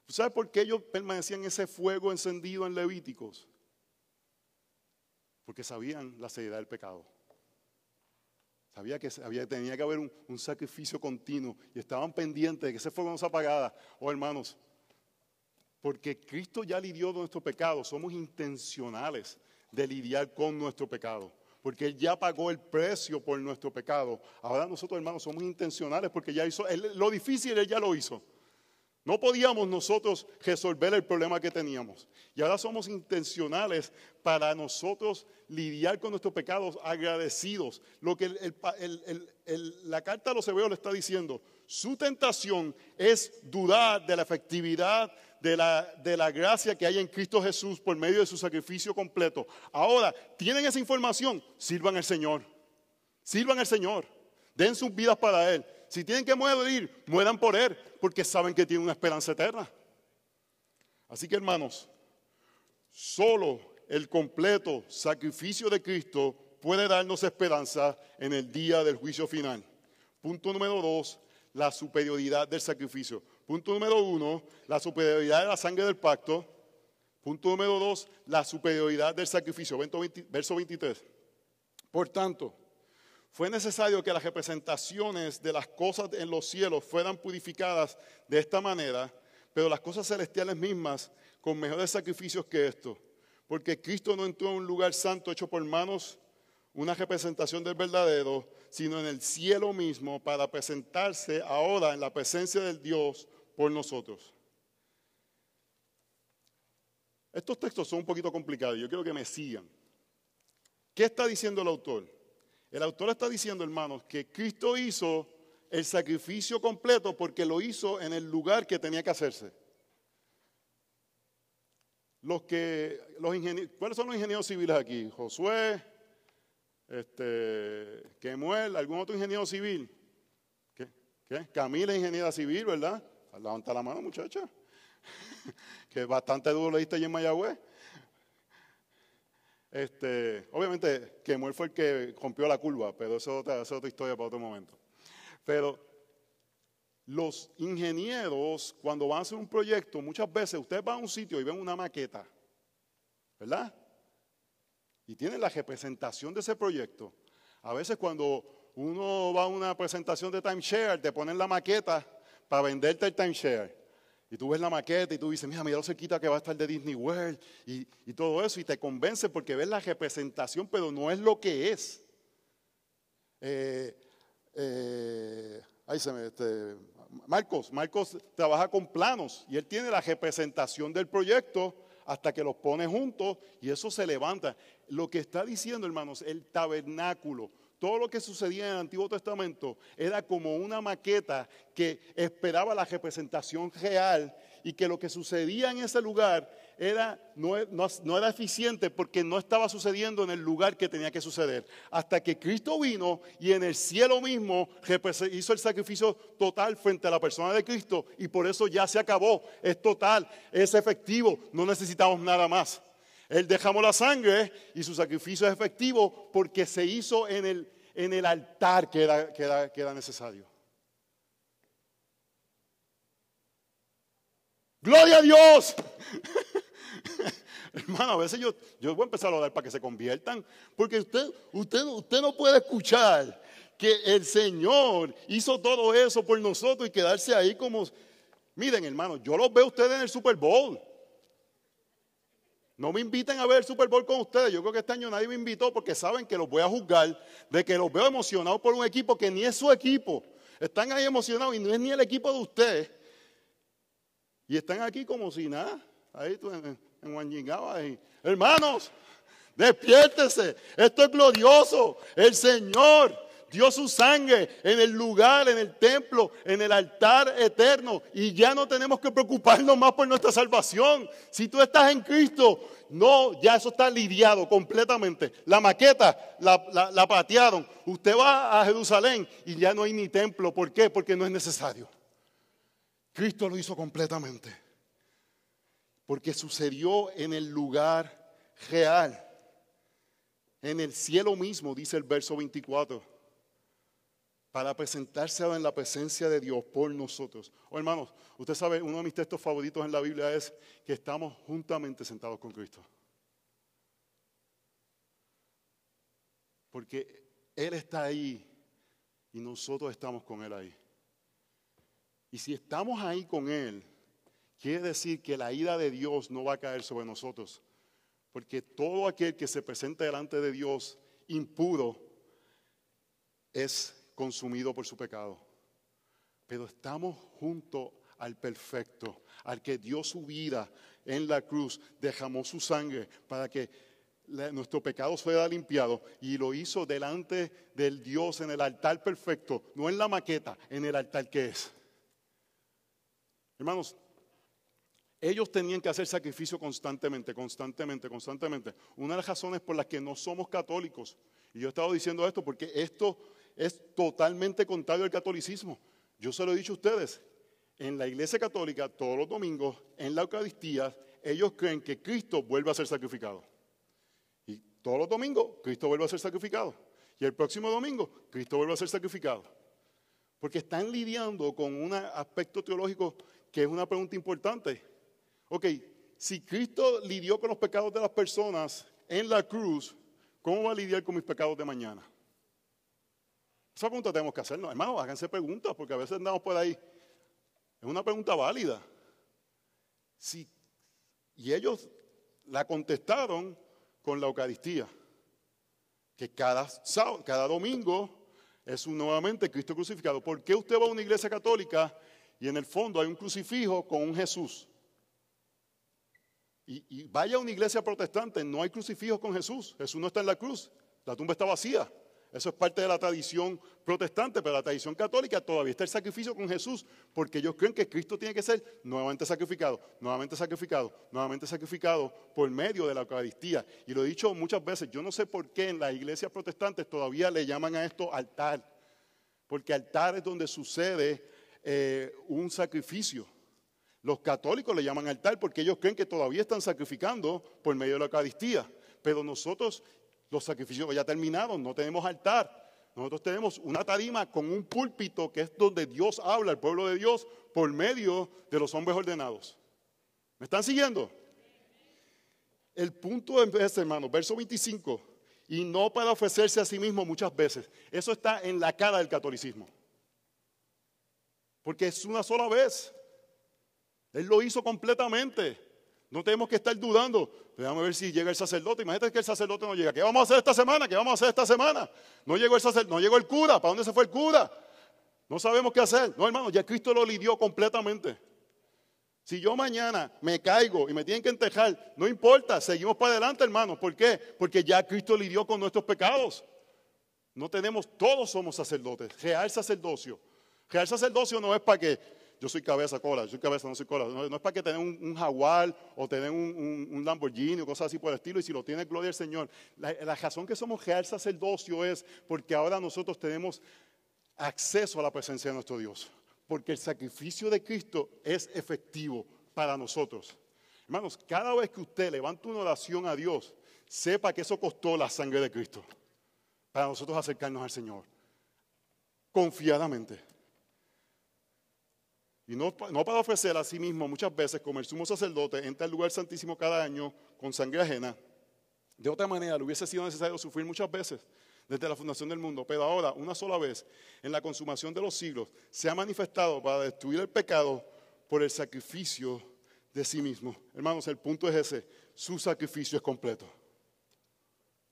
¿Sabes por qué ellos permanecían ese fuego encendido en Levíticos? Porque sabían la seriedad del pecado. Sabía que había, tenía que haber un, un, sacrificio continuo y estaban pendientes de que ese fuego no se apagara. Oh, hermanos, porque Cristo ya lidió de nuestro pecado, somos intencionales de lidiar con nuestro pecado. Porque Él ya pagó el precio por nuestro pecado. Ahora nosotros, hermanos, somos intencionales porque ya hizo, lo difícil Él ya lo hizo. No podíamos nosotros resolver el problema que teníamos. Y ahora somos intencionales para nosotros lidiar con nuestros pecados agradecidos. Lo que la carta a los hebreos le está diciendo, su tentación es dudar de la efectividad de la, de la gracia que hay en Cristo Jesús por medio de su sacrificio completo. Ahora, tienen esa información, sirvan al Señor. Sirvan al Señor. Den sus vidas para Él. Si tienen que morir, mueran por Él, porque saben que tienen una esperanza eterna. Así que hermanos, solo el completo sacrificio de Cristo puede darnos esperanza en el día del juicio final. Punto número dos, la superioridad del sacrificio. Punto número uno, la superioridad de la sangre del pacto. Punto número dos, la superioridad del sacrificio. Verso 23. Por tanto, fue necesario que las representaciones de las cosas en los cielos fueran purificadas de esta manera, pero las cosas celestiales mismas con mejores sacrificios que esto. Porque Cristo no entró en un lugar santo hecho por manos una representación del verdadero, sino en el cielo mismo para presentarse ahora en la presencia del Dios por nosotros. Estos textos son un poquito complicados, yo quiero que me sigan. ¿Qué está diciendo el autor? El autor está diciendo, hermanos, que Cristo hizo el sacrificio completo porque lo hizo en el lugar que tenía que hacerse. Los que, los ¿Cuáles son los ingenieros civiles aquí? Josué, este, Kemuel, algún otro ingeniero civil. ¿Qué? ¿Qué? Camila, ingeniera civil, ¿verdad? Levanta la mano, muchacha. [LAUGHS] que bastante duro le diste allí en Mayagüez. Este, obviamente, Kemuel fue el que rompió la curva, pero eso es otra, otra historia para otro momento. Pero los ingenieros, cuando van a hacer un proyecto, muchas veces ustedes van a un sitio y ven una maqueta, ¿verdad? Y tienen la representación de ese proyecto. A veces cuando uno va a una presentación de timeshare, te ponen la maqueta para venderte el timeshare. Y tú ves la maqueta y tú dices, mira, mira lo cerquita que va a estar de Disney World y, todo eso. Y te convence porque ves la representación, pero no es lo que es. Eh, eh, se me, este, Marcos, Marcos trabaja con planos y él tiene la representación del proyecto hasta que los pone juntos y eso se levanta. Lo que está diciendo, hermanos, el tabernáculo, todo lo que sucedía en el Antiguo Testamento era como una maqueta que esperaba la representación real y que lo que sucedía en ese lugar era, no, era eficiente porque no estaba sucediendo en el lugar que tenía que suceder. Hasta que Cristo vino y en el cielo mismo hizo el sacrificio total frente a la persona de Cristo y por eso ya se acabó. Es total, es efectivo, no necesitamos nada más. Él dejamos la sangre y su sacrificio es efectivo porque se hizo en el, en el altar que era, que era, necesario. Gloria a Dios. [LAUGHS] Hermano, a veces yo, yo voy a empezar a orar para que se conviertan, porque usted, usted, usted no puede escuchar que el Señor hizo todo eso por nosotros y quedarse ahí como, miren hermano, yo los veo ustedes en el Super Bowl. No me inviten a ver el Super Bowl con ustedes. Yo creo que este año nadie me invitó porque saben que los voy a juzgar, de que los veo emocionados por un equipo que ni es su equipo. Están ahí emocionados y no es ni el equipo de ustedes. Y están aquí como si nada. Ahí en, en Hermanos, despiértese. Esto es glorioso. El Señor dio su sangre en el lugar, en el templo, en el altar eterno. Y ya no tenemos que preocuparnos más por nuestra salvación. Si tú estás en Cristo, no, ya eso está lidiado completamente. La maqueta la, la patearon. Usted va a Jerusalén y ya no hay ni templo. ¿Por qué? Porque no es necesario. Cristo lo hizo completamente. Porque sucedió en el lugar real. En el cielo mismo, dice el verso 24 para presentarse en la presencia de Dios por nosotros. Oh, hermanos, usted sabe, uno de mis textos favoritos en la Biblia es que estamos juntamente sentados con Cristo. Porque Él está ahí y nosotros estamos con Él ahí. Y si estamos ahí con Él, quiere decir que la ira de Dios no va a caer sobre nosotros. Porque todo aquel que se presenta delante de Dios impuro es consumido por su pecado. Pero estamos junto al perfecto, al que dio su vida en la cruz, dejamos su sangre para que nuestro pecado fuera limpiado y lo hizo delante del Dios en el altar perfecto, no en la maqueta, en el altar que es. Hermanos, ellos tenían que hacer sacrificio constantemente, constantemente, constantemente. Una de las razones por las que no somos católicos, y yo he estado diciendo esto porque esto es totalmente contrario al catolicismo. Yo se lo he dicho a ustedes, en la iglesia católica todos los domingos, en la Eucaristía, ellos creen que Cristo vuelve a ser sacrificado. Y todos los domingos Cristo vuelve a ser sacrificado. Y el próximo domingo Cristo vuelve a ser sacrificado. Porque están lidiando con un aspecto teológico que es una pregunta importante. Ok, si Cristo lidió con los pecados de las personas en la cruz, ¿cómo va a lidiar con mis pecados de mañana? Esa pregunta tenemos que hacernos. Hermanos, háganse preguntas porque a veces andamos por ahí. Es una pregunta válida. Sí. Y ellos la contestaron con la Eucaristía. que cada, sábado, cada domingo es nuevamente Cristo crucificado. ¿Por qué usted va a una iglesia católica y en el fondo hay un crucifijo con un Jesús? Y, y vaya a una iglesia protestante, no hay crucifijo con Jesús. Jesús no está en la cruz, la tumba está vacía. Eso es parte de la tradición protestante, pero la tradición católica todavía está el sacrificio con Jesús, porque ellos creen que Cristo tiene que ser nuevamente sacrificado, nuevamente sacrificado, nuevamente sacrificado por medio de la Eucaristía. Y lo he dicho muchas veces, yo no sé por qué en las iglesias protestantes todavía le llaman a esto altar, porque altar es donde sucede eh, un sacrificio. Los católicos le llaman altar porque ellos creen que todavía están sacrificando por medio de la Eucaristía. Pero nosotros los sacrificios ya terminaron, no tenemos altar. Nosotros tenemos una tarima con un púlpito que es donde Dios habla al pueblo de Dios por medio de los hombres ordenados. ¿Me están siguiendo? El punto es, hermano, verso 25, y no para ofrecerse a sí mismo muchas veces. Eso está en la cara del catolicismo. Porque es una sola vez. Él lo hizo completamente. No tenemos que estar dudando. Déjame ver si llega el sacerdote. Imagínate que el sacerdote no llega. ¿Qué vamos a hacer esta semana? ¿Qué vamos a hacer esta semana? No llegó el sacerdote, no llegó el cura. ¿Para dónde se fue el cura? No sabemos qué hacer. No, hermano, ya Cristo lo lidió completamente. Si yo mañana me caigo y me tienen que entejar, no importa, seguimos para adelante, hermano. ¿Por qué? Porque ya Cristo lidió con nuestros pecados. No tenemos, todos somos sacerdotes. Real sacerdocio. Real sacerdocio no es para que yo soy cabeza, cola, yo soy cabeza, no soy cola. No, es para que tengan un, jaguar o tener un, Lamborghini o cosas así por el estilo. Y si lo tiene, gloria al Señor. La, razón que somos real sacerdocio es porque ahora nosotros tenemos acceso a la presencia de nuestro Dios. Porque el sacrificio de Cristo es efectivo para nosotros. Hermanos, cada vez que usted levanta una oración a Dios, sepa que eso costó la sangre de Cristo para nosotros acercarnos al Señor. Confiadamente. Y no, para ofrecer a sí mismo muchas veces como el sumo sacerdote entra al lugar santísimo cada año con sangre ajena. De otra manera, le hubiese sido necesario sufrir muchas veces desde la fundación del mundo, pero ahora, una sola vez, en la consumación de los siglos, se ha manifestado para destruir el pecado por el sacrificio de sí mismo. Hermanos, el punto es ese, su sacrificio es completo.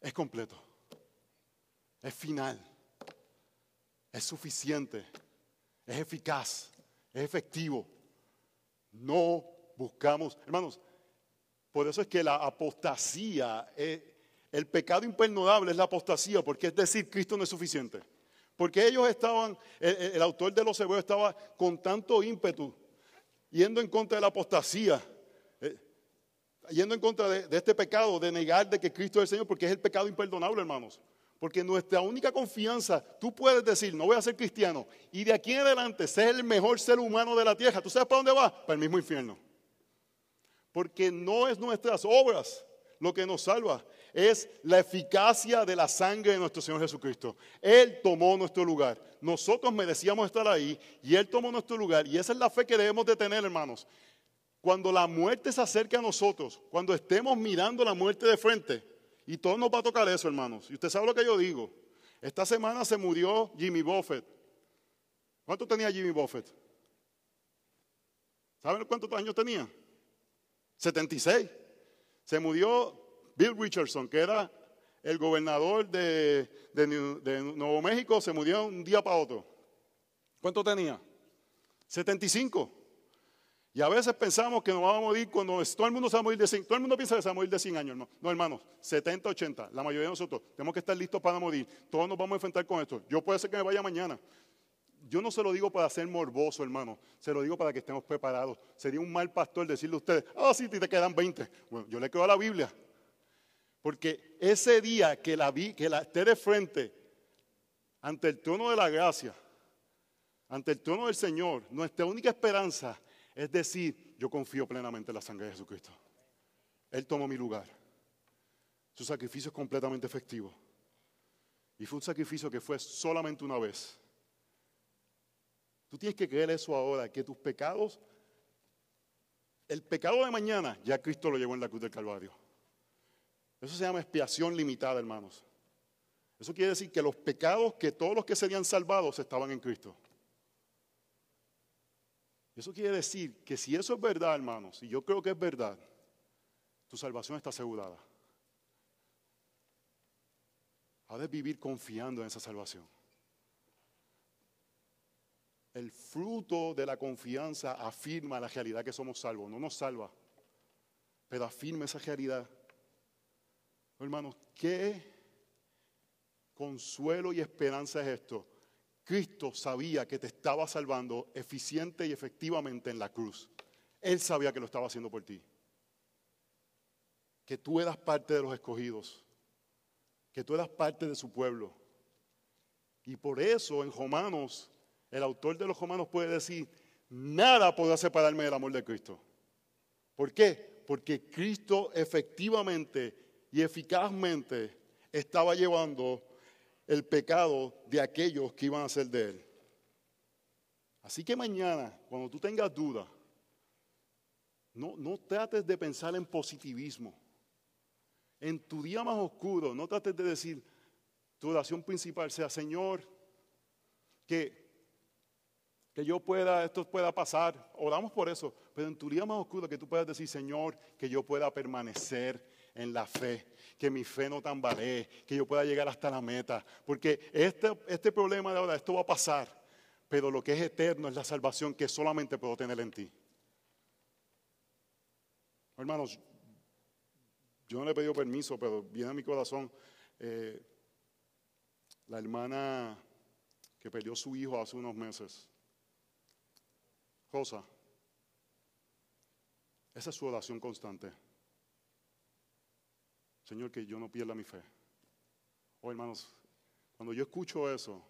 Es completo. Es final. Es suficiente. Es eficaz es efectivo. No buscamos, hermanos, por eso es que la apostasía, el pecado imperdonable es la apostasía, porque es decir, Cristo no es suficiente. Porque ellos estaban, el, autor de los hebreos estaba con tanto ímpetu, yendo en contra de la apostasía, eh, yendo en contra de, de, este pecado, de negar de que Cristo es el Señor, porque es el pecado imperdonable, hermanos. Porque nuestra única confianza, tú puedes decir, no voy a ser cristiano, y de aquí en adelante ser el mejor ser humano de la tierra. ¿Tú sabes para dónde vas? Para el mismo infierno. Porque no es nuestras obras lo que nos salva, es la eficacia de la sangre de nuestro Señor Jesucristo. Él tomó nuestro lugar. Nosotros merecíamos estar ahí y Él tomó nuestro lugar. Y esa es la fe que debemos de tener, hermanos. Cuando la muerte se acerque a nosotros, cuando estemos mirando la muerte de frente, y todo nos va a tocar eso, hermanos. Y usted sabe lo que yo digo. Esta semana se murió Jimmy Buffett. ¿Cuánto tenía Jimmy Buffett? ¿Saben cuántos años tenía? 76. Se murió Bill Richardson, que era el gobernador de, de Nuevo México, se murió un día para otro. ¿Cuánto tenía? 75. Y a veces pensamos que nos vamos a morir cuando todo el mundo se va a morir de 100. Todo el mundo piensa que se va a morir de 100 años. No, no hermanos, 70, 80. La mayoría de nosotros tenemos que estar listos para morir. Todos nos vamos a enfrentar con esto. Yo puede ser que me vaya mañana. Yo no se lo digo para ser morboso, hermano. Se lo digo para que estemos preparados. Sería un mal pastor decirle a ustedes, ah, oh, sí, te quedan 20. Bueno, yo le quedo a la Biblia. Porque ese día que la vi, que la esté de frente ante el trono de la gracia, ante el trono del Señor, nuestra única esperanza es decir, yo confío plenamente en la sangre de Jesucristo. Él tomó mi lugar. Su sacrificio es completamente efectivo. Y fue un sacrificio que fue solamente una vez. Tú tienes que creer eso ahora, que tus pecados, el pecado de mañana, ya Cristo lo llevó en la cruz del Calvario. Eso se llama expiación limitada, hermanos. Eso quiere decir que los pecados que todos los que serían salvados estaban en Cristo. Eso quiere decir que si eso es verdad, hermanos, y yo creo que es verdad, tu salvación está asegurada. Ahora es vivir confiando en esa salvación. El fruto de la confianza afirma la realidad que somos salvos, no nos salva, pero afirma esa realidad. Hermanos, ¿qué consuelo y esperanza es esto? Cristo sabía que te estaba salvando eficiente y efectivamente en la cruz. Él sabía que lo estaba haciendo por ti. Que tú eras parte de los escogidos. Que tú eras parte de su pueblo. Y por eso en Romanos el autor de los romanos puede decir, nada podrá separarme del amor de Cristo. ¿Por qué? Porque Cristo efectivamente y eficazmente estaba llevando el pecado de aquellos que iban a ser de él. Así que mañana, cuando tú tengas dudas, no, no trates de pensar en positivismo. En tu día más oscuro, no trates de decir, tu oración principal sea, Señor, que que yo pueda, esto pueda pasar. Oramos por eso. Pero en tu día más oscuro que tú puedas decir, Señor, que yo pueda permanecer en la fe, que mi fe no tambalee, que yo pueda llegar hasta la meta. Porque este, este problema de ahora, esto va a pasar. Pero lo que es eterno es la salvación que solamente puedo tener en ti. Hermanos, yo no le he pedido permiso, pero viene a mi corazón eh, la hermana que perdió su hijo hace unos meses cosa. Esa es su oración constante. Señor, que yo no pierda mi fe. Oh, hermanos, cuando yo escucho eso,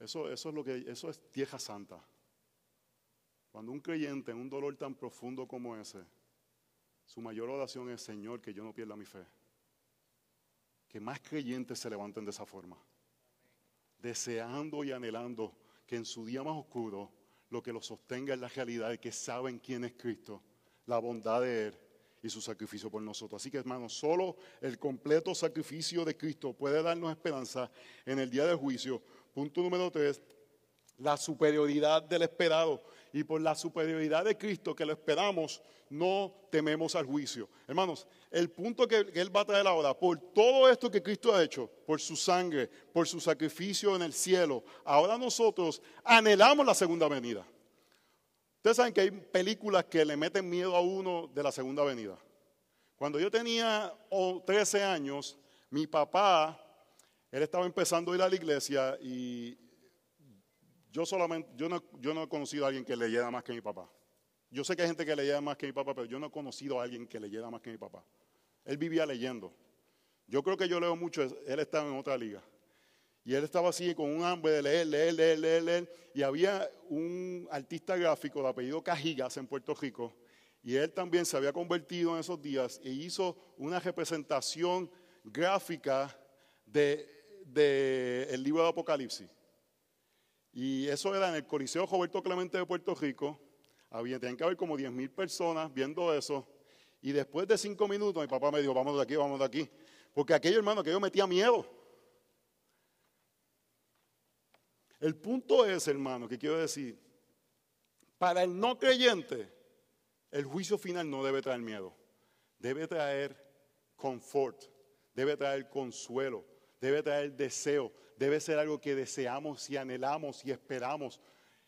eso, eso es lo que eso es tierra santa. Cuando un creyente en un dolor tan profundo como ese, su mayor oración es, Señor, que yo no pierda mi fe. Que más creyentes se levanten de esa forma, deseando y anhelando que en su día más oscuro lo que los sostenga es la realidad de que saben quién es Cristo, la bondad de Él y su sacrificio por nosotros. Así que hermanos, solo el completo sacrificio de Cristo puede darnos esperanza en el día del juicio. Punto número tres, la superioridad del esperado. Y por la superioridad de Cristo que lo esperamos, no tememos al juicio. Hermanos, el punto que, Él va a traer ahora, por todo esto que Cristo ha hecho, por su sangre, por su sacrificio en el cielo, ahora nosotros anhelamos la segunda venida. Ustedes saben que hay películas que le meten miedo a uno de la segunda venida. Cuando yo tenía 13 años, mi papá, él estaba empezando a ir a la iglesia y yo solamente, yo no, he conocido a alguien que leyera más que mi papá. Yo sé que hay gente que leyera más que mi papá, pero yo no he conocido a alguien que leyera más que mi papá. Él vivía leyendo. Yo creo que yo leo mucho, él estaba en otra liga. Y él estaba así con un hambre de leer, leer, leer, leer, leer. Y había un artista gráfico de apellido Cajigas en Puerto Rico. Y él también se había convertido en esos días e hizo una representación gráfica del de, libro de Apocalipsis. Y eso era en el Coliseo Roberto Clemente de Puerto Rico. Había, tenían que haber como 10 mil personas viendo eso. Y después de cinco minutos, mi papá me dijo, vamos de aquí, vamos de aquí. Porque aquello, hermano, que yo metía miedo. El punto es, hermano, que quiero decir, para el no creyente, el juicio final no debe traer miedo. Debe traer confort, debe traer consuelo, debe traer deseo, debe ser algo que deseamos y anhelamos y esperamos.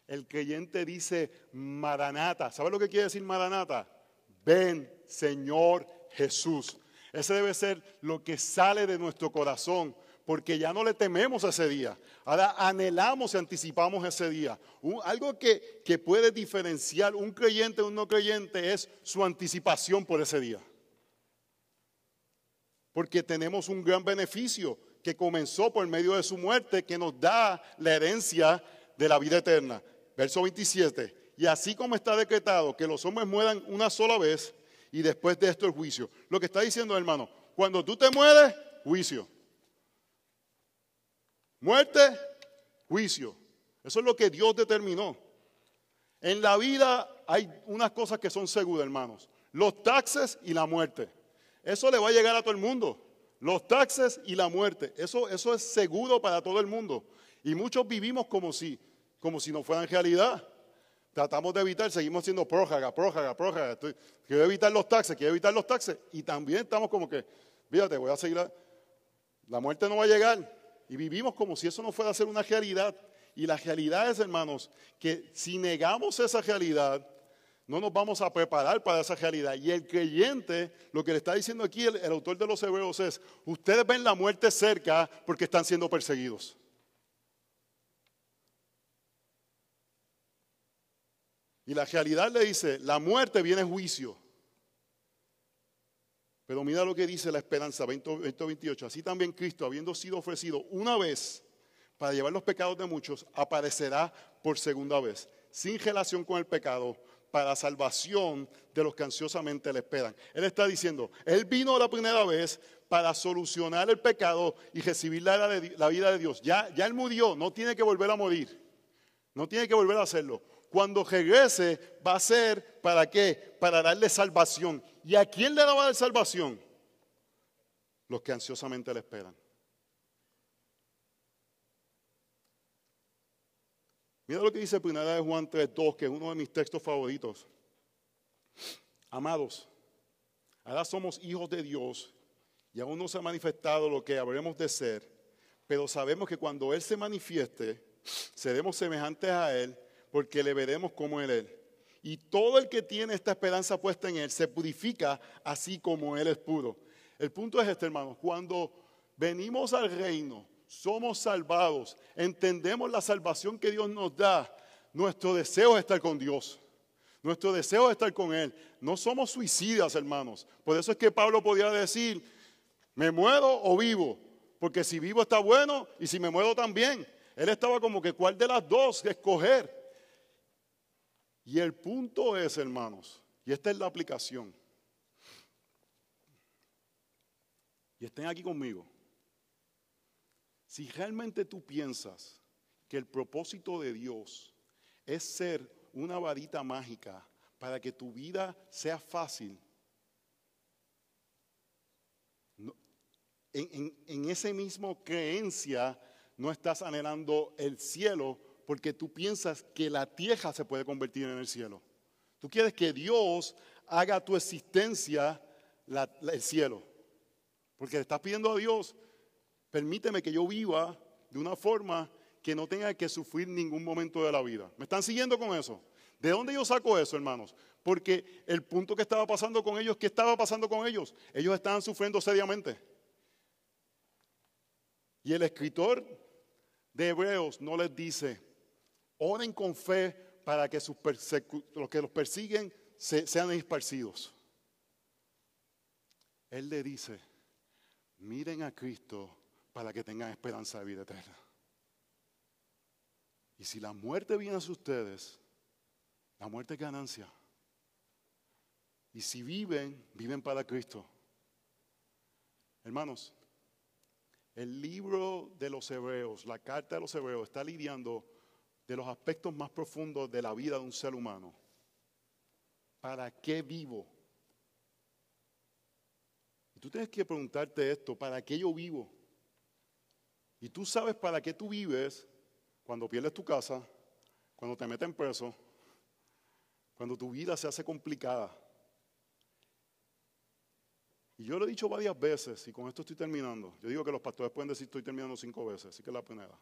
El creyente dice Maranata. ¿Sabe lo que quiere decir Maranata? Ven, Señor Jesús. Ese debe ser lo que sale de nuestro corazón, porque ya no le tememos a ese día. Ahora anhelamos y anticipamos ese día. algo que, que puede diferenciar un creyente de un no creyente es su anticipación por ese día. Porque tenemos un gran beneficio que comenzó por medio de su muerte, que nos da la herencia de la vida eterna. Verso 27. Y así como está decretado que los hombres mueran una sola vez y después de esto el juicio. Lo que está diciendo hermano, cuando tú te mueres, juicio. Muerte, juicio. Eso es lo que Dios determinó. En la vida hay unas cosas que son seguras, hermanos. Los taxes y la muerte. Eso le va a llegar a todo el mundo. Los taxes y la muerte, eso, eso es seguro para todo el mundo. Y muchos vivimos como si, como si no fueran realidad. Tratamos de evitar, seguimos siendo prójaga, prójaga, prójaga. quiero evitar los taxes, quiero evitar los taxes. Y también estamos como que, fíjate, voy a seguir. La muerte no va a llegar. Y vivimos como si eso no fuera a ser una realidad. Y la realidad es, hermanos, que si negamos esa realidad, no nos vamos a preparar para esa realidad. Y el creyente, lo que le está diciendo aquí el, autor de los Hebreos es, ustedes ven la muerte cerca porque están siendo perseguidos. Y la realidad le dice, la muerte viene juicio. Pero mira lo que dice la esperanza 2028. Así también Cristo, habiendo sido ofrecido una vez para llevar los pecados de muchos, aparecerá por segunda vez, sin relación con el pecado, para salvación de los que ansiosamente le esperan. Él está diciendo, Él vino la primera vez para solucionar el pecado y recibir la, la vida de Dios. Ya, ya Él murió, no tiene que volver a morir. No tiene que volver a hacerlo. Cuando regrese va a ser para qué? Para darle salvación. ¿Y a quién le va a dar salvación? Los que ansiosamente le esperan. Mira lo que dice Primera de Juan 3.2, que es uno de mis textos favoritos. Amados, ahora somos hijos de Dios y aún no se ha manifestado lo que habremos de ser, pero sabemos que cuando Él se manifieste, seremos semejantes a Él porque le veremos como Él. Y todo el que tiene esta esperanza puesta en Él se purifica así como Él es puro. El punto es este, hermanos, cuando venimos al reino, somos salvados, entendemos la salvación que Dios nos da, nuestro deseo es estar con Dios. Nuestro deseo es estar con Él. No somos suicidas, hermanos. Por eso es que Pablo podía decir, me muero o vivo. Porque si vivo está bueno y si me muero también. Él estaba como que cuál de las dos escoger. Y el punto es, hermanos, y esta es la aplicación. Y estén aquí conmigo. Si realmente tú piensas que el propósito de Dios es ser una varita mágica para que tu vida sea fácil, en, en, en ese mismo creencia no estás anhelando el cielo, porque tú piensas que la tierra se puede convertir en el cielo. Tú quieres que Dios haga tu existencia el cielo. Porque le estás pidiendo a Dios, permíteme que yo viva de una forma que no tenga que sufrir ningún momento de la vida. ¿Me están siguiendo con eso? ¿De dónde yo saco eso, hermanos? Porque el punto que estaba pasando con ellos, ¿qué estaba pasando con ellos? Ellos estaban sufriendo seriamente. Y el escritor de Hebreos no les dice, Oren con fe para que los que los persiguen sean esparcidos. Él le dice, miren a Cristo para que tengan esperanza de vida eterna. Y si la muerte viene a ustedes, la muerte es ganancia. Y si viven, viven para Cristo. Hermanos, el libro de los hebreos, la carta de los hebreos, está lidiando de los aspectos más profundos de la vida de un ser humano. ¿Para qué vivo? Y tú tienes que preguntarte esto, ¿para qué yo vivo? Y tú sabes para qué tú vives cuando pierdes tu casa, cuando te meten preso, cuando tu vida se hace complicada. Y yo lo he dicho varias veces, y con esto estoy terminando. Yo digo que los pastores pueden decir estoy terminando cinco veces, así que la primera.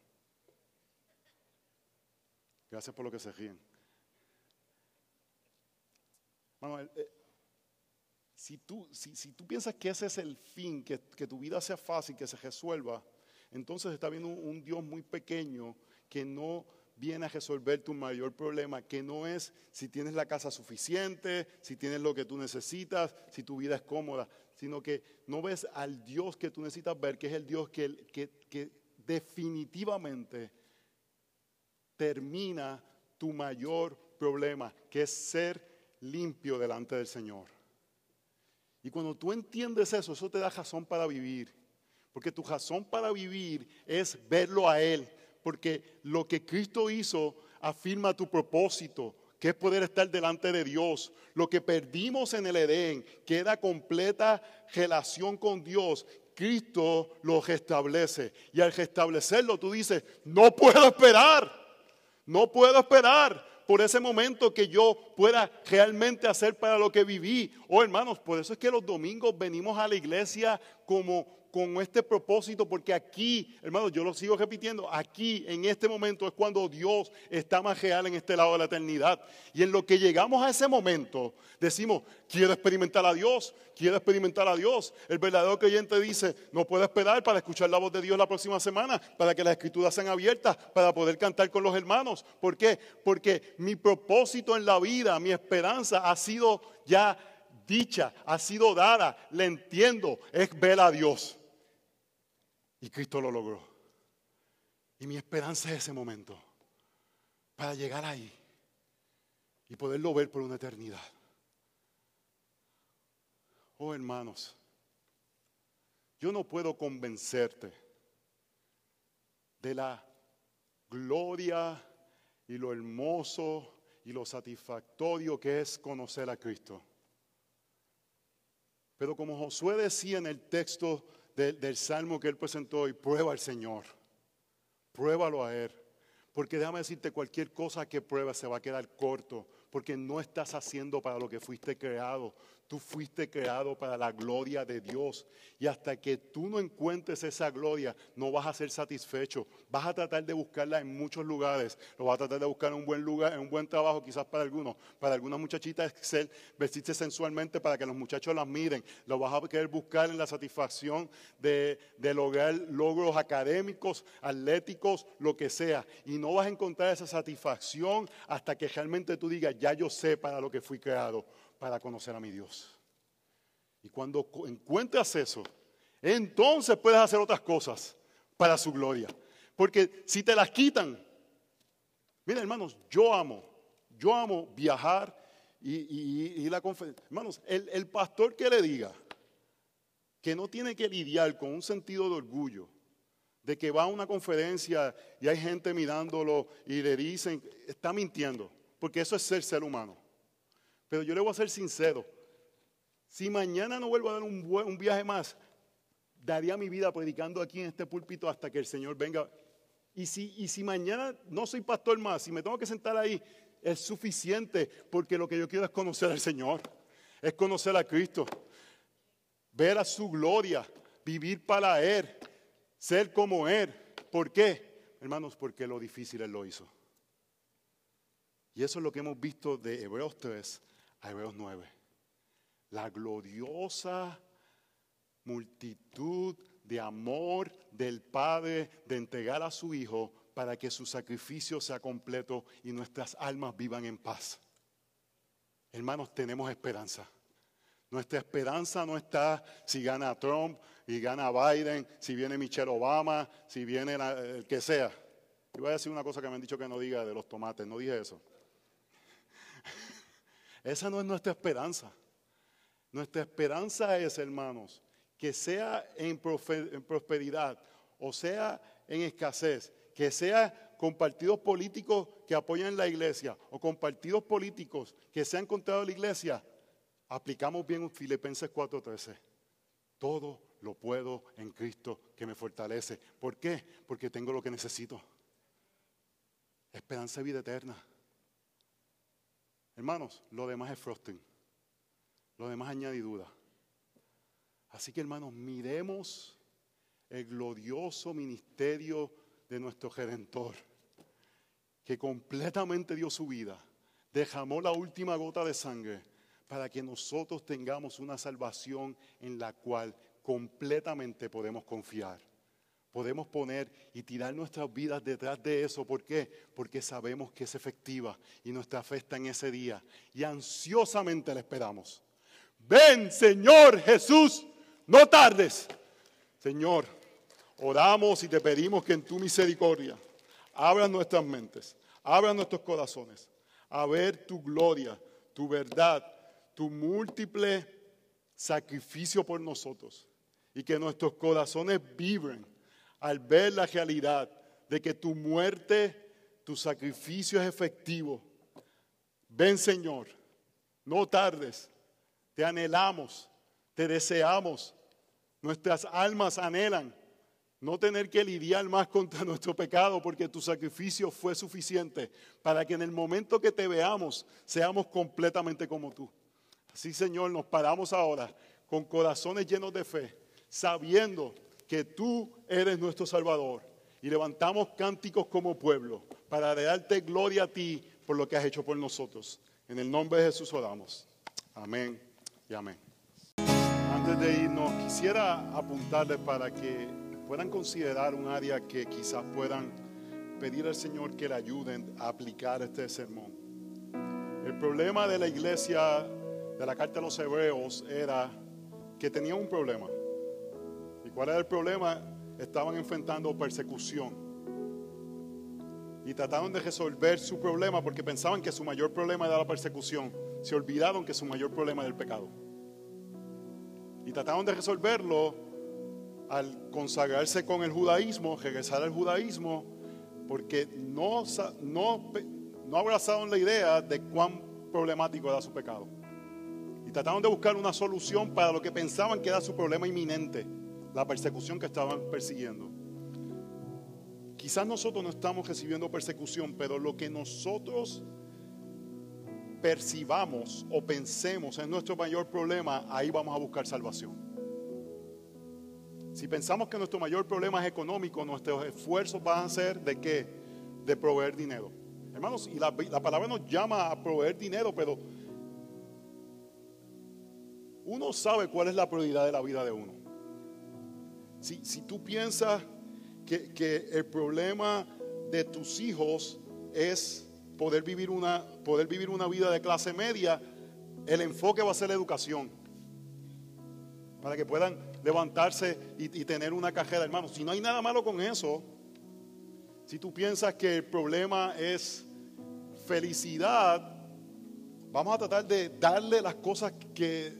Gracias por lo que se ríen. Eh, si, tú, si, tú piensas que ese es el fin, que, tu vida sea fácil, que se resuelva, entonces está viendo un, Dios muy pequeño que no viene a resolver tu mayor problema, que no es si tienes la casa suficiente, si tienes lo que tú necesitas, si tu vida es cómoda, sino que no ves al Dios que tú necesitas ver, que es el Dios que, que, que definitivamente termina tu mayor problema, que es ser limpio delante del Señor. Y cuando tú entiendes eso, eso te da razón para vivir. Porque tu razón para vivir es verlo a Él. Porque lo que Cristo hizo afirma tu propósito, que es poder estar delante de Dios. Lo que perdimos en el Edén, que era completa relación con Dios, Cristo lo restablece. Y al restablecerlo tú dices, no puedo esperar. No puedo esperar por ese momento que yo pueda realmente hacer para lo que viví. Oh hermanos, por eso es que los domingos venimos a la iglesia como con este propósito, porque aquí, hermanos, yo lo sigo repitiendo, aquí en este momento es cuando Dios está más real en este lado de la eternidad. Y en lo que llegamos a ese momento, decimos, quiero experimentar a Dios, quiero experimentar a Dios. El verdadero creyente dice, no puedo esperar para escuchar la voz de Dios la próxima semana, para que las escrituras sean abiertas, para poder cantar con los hermanos. ¿Por qué? Porque mi propósito en la vida, mi esperanza ha sido ya dicha, ha sido dada, le entiendo, es ver a Dios. Y Cristo lo logró. Y mi esperanza es ese momento, para llegar ahí y poderlo ver por una eternidad. Oh hermanos, yo no puedo convencerte de la gloria y lo hermoso y lo satisfactorio que es conocer a Cristo. Pero como Josué decía en el texto del salmo que él presentó hoy, prueba al Señor, pruébalo a Él. Porque déjame decirte, cualquier cosa que pruebas se va a quedar corto, porque no estás haciendo para lo que fuiste creado. Tú fuiste creado para la gloria de Dios. Y hasta que tú no encuentres esa gloria, no vas a ser satisfecho. Vas a tratar de buscarla en muchos lugares. Lo vas a tratar de buscar en un buen lugar, en un buen trabajo, quizás para algunos. Para algunas muchachitas es ser, vestirse sensualmente para que los muchachos las miren. Lo vas a querer buscar en la satisfacción de, de lograr logros académicos, atléticos, lo que sea. Y no vas a encontrar esa satisfacción hasta que realmente tú digas, ya yo sé para lo que fui creado para conocer a mi Dios. Y cuando encuentras eso, entonces puedes hacer otras cosas para su gloria. Porque si te las quitan, mira hermanos, yo amo, yo amo viajar y, la conferencia. Hermanos, el, el pastor que le diga que no tiene que lidiar con un sentido de orgullo, de que va a una conferencia y hay gente mirándolo y le dicen, está mintiendo, porque eso es ser ser humano. Pero yo le voy a ser sincero. Si mañana no vuelvo a dar un, viaje más, daría mi vida predicando aquí en este púlpito hasta que el Señor venga. Y si, y si mañana no soy pastor más, si me tengo que sentar ahí, es suficiente porque lo que yo quiero es conocer al Señor, es conocer a Cristo, ver a su gloria, vivir para Él, ser como Él. ¿Por qué? Hermanos, porque lo difícil Él lo hizo. Y eso es lo que hemos visto de Hebreos 3 a Hebreos 9. La gloriosa multitud de amor del Padre de entregar a su Hijo para que su sacrificio sea completo y nuestras almas vivan en paz. Hermanos, tenemos esperanza. Nuestra esperanza no está si gana Trump y gana Biden, si viene Michelle Obama, si viene el que sea. Y voy a decir una cosa que me han dicho que no diga de los tomates, no dije eso. Esa no es nuestra esperanza. Nuestra esperanza es, hermanos, que sea en prosperidad o sea en escasez, que sea con partidos políticos que apoyan la iglesia o con partidos políticos que se han encontrado la iglesia, aplicamos bien Filipenses 4:13. Todo lo puedo en Cristo que me fortalece. ¿Por qué? Porque tengo lo que necesito. Esperanza y vida eterna. Hermanos, lo demás es frosting. Lo demás añadidura. Así que hermanos, miremos el glorioso ministerio de nuestro Redentor, que completamente dio su vida, derramó la última gota de sangre para que nosotros tengamos una salvación en la cual completamente podemos confiar podemos poner y tirar nuestras vidas detrás de eso. ¿Por qué? Porque sabemos que es efectiva y nuestra fe está en ese día y ansiosamente la esperamos. Ven, Señor Jesús, no tardes. Señor, oramos y te pedimos que en tu misericordia abras nuestras mentes, abras nuestros corazones a ver tu gloria, tu verdad, tu múltiple sacrificio por nosotros y que nuestros corazones vibren al ver la realidad de que tu muerte, tu sacrificio es efectivo. Ven Señor, no tardes, te anhelamos, te deseamos, nuestras almas anhelan no tener que lidiar más contra [LAUGHS] nuestro pecado porque tu sacrificio fue suficiente para que en el momento que te veamos seamos completamente como tú. Así Señor, nos paramos ahora con corazones llenos de fe sabiendo que tú eres nuestro Salvador. Y levantamos cánticos como pueblo para darte gloria a ti por lo que has hecho por nosotros. En el nombre de Jesús oramos. Amén y amén. Antes de irnos, quisiera apuntarles para que puedan considerar un área que quizás puedan pedir al Señor que le ayuden a aplicar este sermón. El problema de la iglesia de la carta a los hebreos era que tenía un problema. ¿Y cuál era el problema? Estaban enfrentando persecución. Y trataron de resolver su problema porque pensaban que su mayor problema era la persecución. Se olvidaron que su mayor problema era el pecado. Y trataron de resolverlo al consagrarse con el judaísmo, regresar al judaísmo, porque no, no, no abrazaron la idea de cuán problemático era su pecado. Y trataron de buscar una solución para lo que pensaban que era su problema inminente, la persecución que estaban persiguiendo. Quizás nosotros no estamos recibiendo persecución, pero lo que nosotros percibamos o pensemos es nuestro mayor problema, ahí vamos a buscar salvación. Si pensamos que nuestro mayor problema es económico, nuestros esfuerzos van a ser de qué? De proveer dinero. Hermanos, y la, la palabra nos llama a proveer dinero, pero uno sabe cuál es la prioridad de la vida de uno. Si, si tú piensas que, que, el problema de tus hijos es poder vivir, una, poder vivir una vida de clase media, el enfoque va a ser la educación. Para que puedan levantarse y, y tener una cajera, hermanos. Si no hay nada malo con eso, si tú piensas que el problema es felicidad, vamos a tratar de darle las cosas que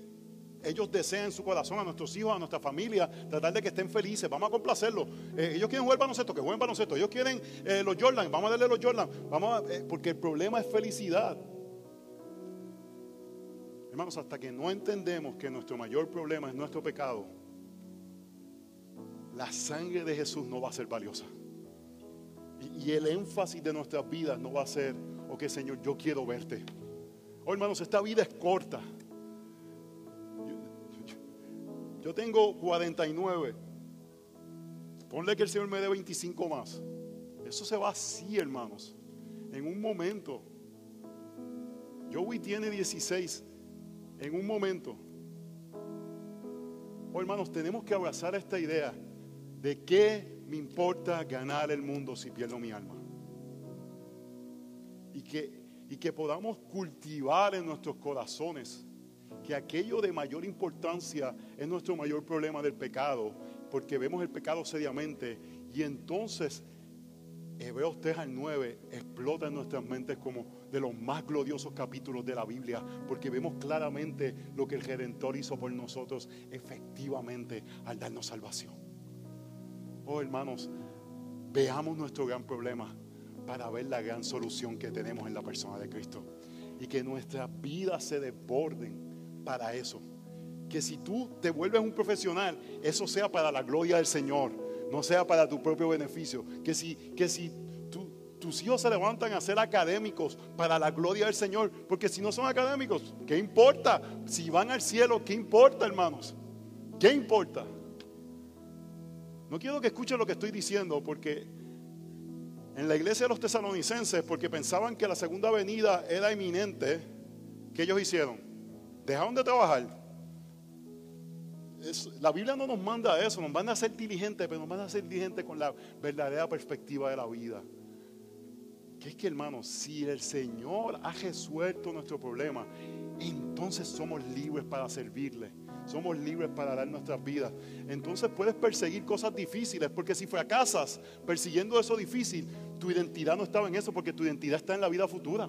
ellos desean en su corazón a nuestros hijos, a nuestra familia, tratar de que estén felices, vamos a complacerlos. Eh, ellos quieren jugar baloncesto, que jueguen baloncesto. Ellos quieren eh, los Jordan, vamos a darle los Jordan. Vamos eh, porque el problema es felicidad. Hermanos, hasta que no entendemos que nuestro mayor problema es nuestro pecado, la sangre de Jesús no va a ser valiosa. Y, y el énfasis de nuestras vidas no va a ser, ok Señor, yo quiero verte. Oh hermanos, esta vida es corta. Yo tengo 49. Ponle que el Señor me dé 25 más. Eso se va así, hermanos. En un momento. Joey tiene 16. En un momento. Oh, hermanos, tenemos que abrazar esta idea de qué me importa ganar el mundo si pierdo mi alma. Y que, y que podamos cultivar en nuestros corazones que aquello de mayor importancia es nuestro mayor problema del pecado, porque vemos el pecado seriamente y entonces Hebreos 3 al 9 explota en nuestras mentes como de los más gloriosos capítulos de la Biblia, porque vemos claramente lo que el Redentor hizo por nosotros efectivamente al darnos salvación. Oh hermanos, veamos nuestro gran problema para ver la gran solución que tenemos en la persona de Cristo y que nuestras vidas se desborden para eso. Que si tú te vuelves un profesional, eso sea para la gloria del Señor, no sea para tu propio beneficio. Que si, que si tus hijos se levantan a ser académicos para la gloria del Señor, porque si no son académicos, ¿qué importa? Si van al cielo, ¿qué importa, hermanos? ¿Qué importa? No quiero que escuchen lo que estoy diciendo, porque en la iglesia de los tesalonicenses, porque pensaban que la segunda venida era inminente, ¿qué ellos hicieron? Dejaron de trabajar. la Biblia no nos manda eso, nos manda a ser diligentes, pero nos manda a ser diligentes con la verdadera perspectiva de la vida. Que es que, hermanos, si el Señor ha resuelto nuestro problema, entonces somos libres para servirle. Somos libres para dar nuestras vidas. Entonces puedes perseguir cosas difíciles, porque si fracasas persiguiendo eso difícil, tu identidad no estaba en eso, porque tu identidad está en la vida futura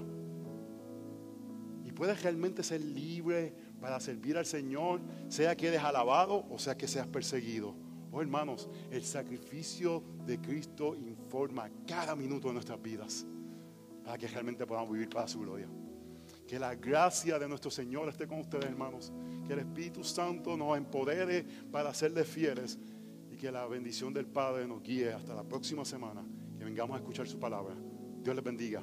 puedes realmente ser libre para servir al Señor, sea que eres alabado o sea que seas perseguido. Oh hermanos, el sacrificio de Cristo informa cada minuto de nuestras vidas para que realmente podamos vivir para su gloria. Que la gracia de nuestro Señor esté con ustedes, hermanos. Que el Espíritu Santo nos empodere para serles fieles y que la bendición del Padre nos guíe hasta la próxima semana. Que vengamos a escuchar su palabra. Dios les bendiga.